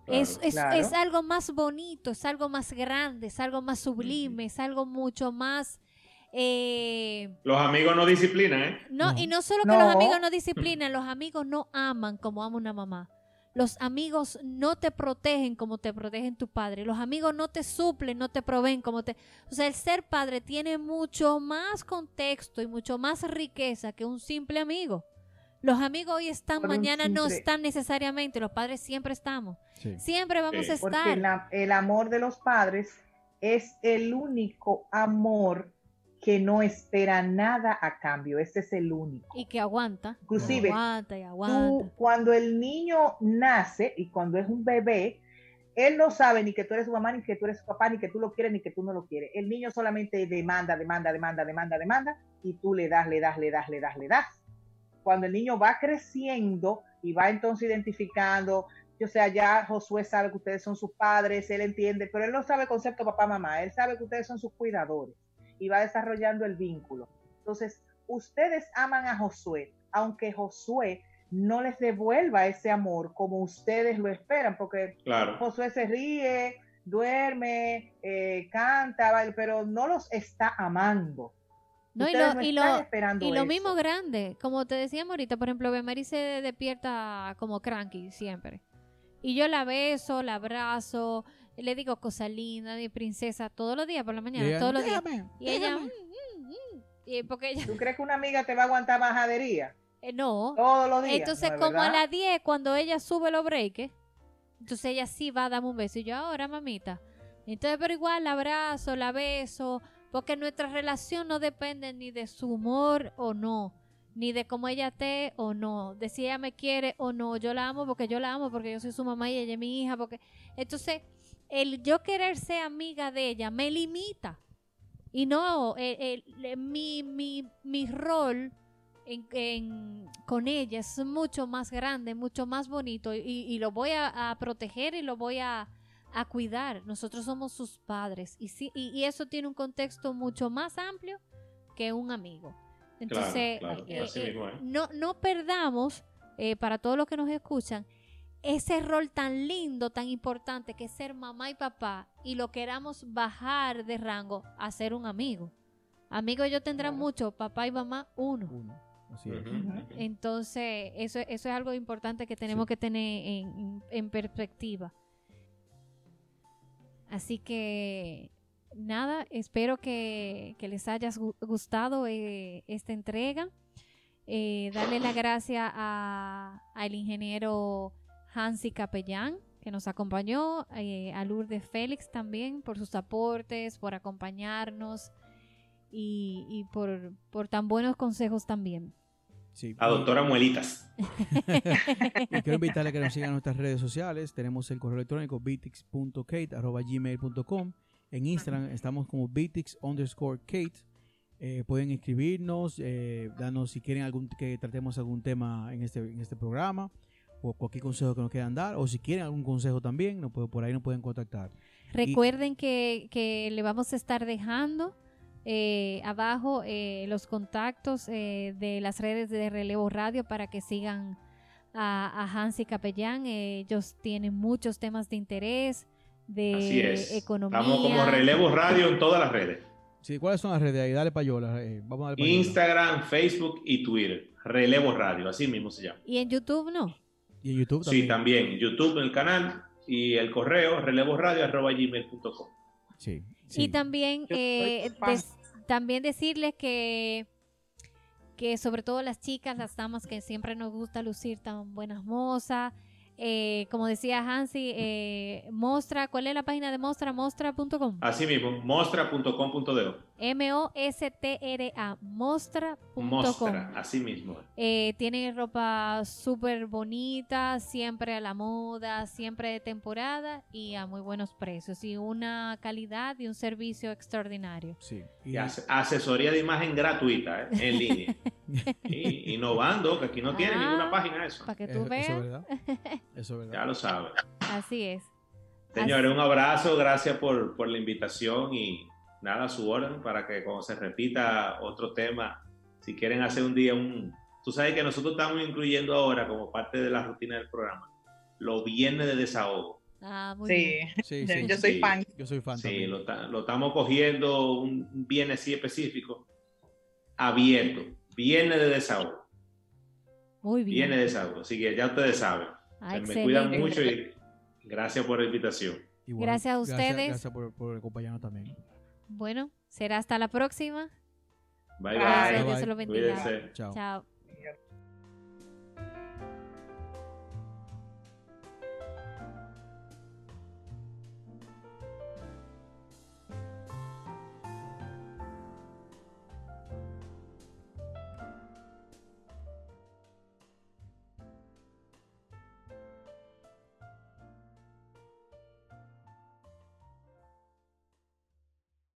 Claro. Es, es- Claro. es algo más bonito, es algo más grande, es algo más sublime, es algo mucho más... eh, Los amigos no disciplinan, ¿eh? no, No. y no solo que No. los amigos no disciplinan, los amigos no aman como ama una mamá. Los amigos no te protegen como te protegen tu padre. Los amigos no te suplen, no te proveen como te... O sea, el ser padre tiene mucho más contexto y mucho más riqueza que un simple amigo. Los amigos hoy están, Por mañana no están necesariamente. Los padres siempre estamos. Sí. Siempre vamos Sí. a porque estar. la- el amor de los padres es el único amor que no espera nada a cambio ese es el único Y que aguanta. Inclusive, Aguanta y tú, aguanta. cuando el niño nace y cuando es un bebé, él no sabe ni que tú eres su mamá, ni que tú eres su papá, ni que tú lo quieres, ni que tú no lo quieres. El niño solamente demanda, demanda, demanda, demanda, demanda, y tú le das, le das, le das, le das, le das. Cuando el niño va creciendo y va entonces identificando, o sea, ya Josué sabe que ustedes son sus padres, él entiende, pero él no sabe el concepto papá, mamá, él sabe que ustedes son sus cuidadores y va desarrollando el vínculo. Entonces, ustedes aman a Josué, aunque Josué no les devuelva ese amor como ustedes lo esperan, porque Claro. Josué se ríe, duerme, eh, canta, baila, pero no los está amando. No, y lo, no y lo, y lo mismo grande, como te decíamos ahorita, por ejemplo, Bemary se despierta como cranky siempre. Y yo la beso, la abrazo, le digo cosas lindas de princesa todos los días por la mañana, Y ella, todos los días. "Déjame, Y ella, déjame". mm, mm, mm. Porque ella, ¿Tú crees que una amiga te va a aguantar majadería? Eh, no. Todos los días. Entonces, ¿no es como a las 10, cuando ella sube los breaks, entonces ella sí va a darme un beso. Y yo, ahora, mamita. Entonces, pero igual la abrazo, la beso, porque nuestra relación no depende ni de su humor o no, ni de cómo ella esté o no, de si ella me quiere o no. Yo la amo porque yo la amo, porque yo soy su mamá y ella es mi hija, porque... Entonces, el yo querer ser amiga de ella me limita. Y no, el- el- el- mi, mi, mi rol en, en- con ella es mucho más grande, mucho más bonito y, y lo voy a, a proteger y lo voy a, a cuidar. Nosotros somos sus padres y, sí, y, y eso tiene un contexto mucho más amplio que un amigo. Entonces, claro, eh, eh, es. no, no perdamos, eh, para todos los que nos escuchan, ese rol tan lindo, tan importante que es ser mamá y papá y lo queramos bajar de rango a ser un amigo. Amigo ellos tendrán Claro. mucho, papá y mamá uno. Así es. Entonces, eso, eso es algo importante que tenemos Sí. que tener en, en- perspectiva. Así que, nada, espero que, que les haya gu- gustado eh, esta entrega. Eh, darle la gracia a- al ingeniero Hansi Capellán, que nos acompañó, eh, a Lourdes Félix también por sus aportes, por acompañarnos y, y por, por tan buenos consejos también. Sí. A doctora Muelitas. Y quiero invitarle a que nos sigan en nuestras redes sociales. Tenemos el correo electrónico bitix.kate.gmail.com. En Instagram estamos como bitix underscore Kate. Eh, pueden escribirnos, eh, darnos si quieren algún que tratemos algún tema en este, en este programa o cualquier consejo que nos quieran dar o si quieren algún consejo también, nos puede- por ahí nos pueden contactar. Recuerden que, que le vamos a estar dejando eh, abajo eh, los contactos eh, de las redes de Relevo Radio para que sigan a, a Hansi Capellán. Ellos tienen muchos temas de interés, de Así es. economía. Estamos como Relevo Radio en todas las redes. Sí, ¿Cuáles son las redes ahí? Dale payola. eh, vamos a darle payola. Instagram, Facebook y Twitter. Relevo Radio, así mismo se llama. Y en YouTube no. Y en YouTube también. Sí, también. YouTube el canal y el correo relevoradio.gmail.com. Sí, sí. Y también, eh, des- también decirles que, que sobre todo las chicas, las damas que siempre nos gusta lucir tan buenas mozas, eh, como decía Hansi, eh, Mostra, ¿cuál es la página de Mostra? Mostra.com. Así mismo, mostra.com.de. M-O-S-T-R-A, mostra.com. Mostra, así mismo. Eh, tienen ropa súper bonita, siempre a la moda, siempre de temporada y a muy buenos precios y una calidad y un servicio extraordinario. Sí. Y ase- asesoría de imagen gratuita, ¿eh? en línea. Y, innovando, que aquí no tiene Ah. ninguna página eso. Para que Eso- tú eso veas. es verdad. Eso es Ya verdad. lo sabes. Así es. Señores, un abrazo, gracias por, por la invitación y nada, a su orden para que cuando se repita otro tema, si quieren hacer un día un... Tú sabes que nosotros estamos incluyendo ahora como parte de la rutina del programa los viernes de desahogo. Ah, muy Sí, bien. Sí, yo, sí, yo sí. soy sí. fan. Yo soy fan Sí, también. lo, lo estamos cogiendo un un viernes así específico, abierto, viernes de desahogo, Muy bien. viernes de desahogo. Así que ya ustedes saben. Ah, me cuidan mucho y gracias por la invitación. Igual, Gracias a ustedes. Gracias, por, por acompañarnos también. Bueno, será hasta la próxima. Bye Bye. Gracias, bye. Dios se lo bendiga. Cuídense. Chao. Chao.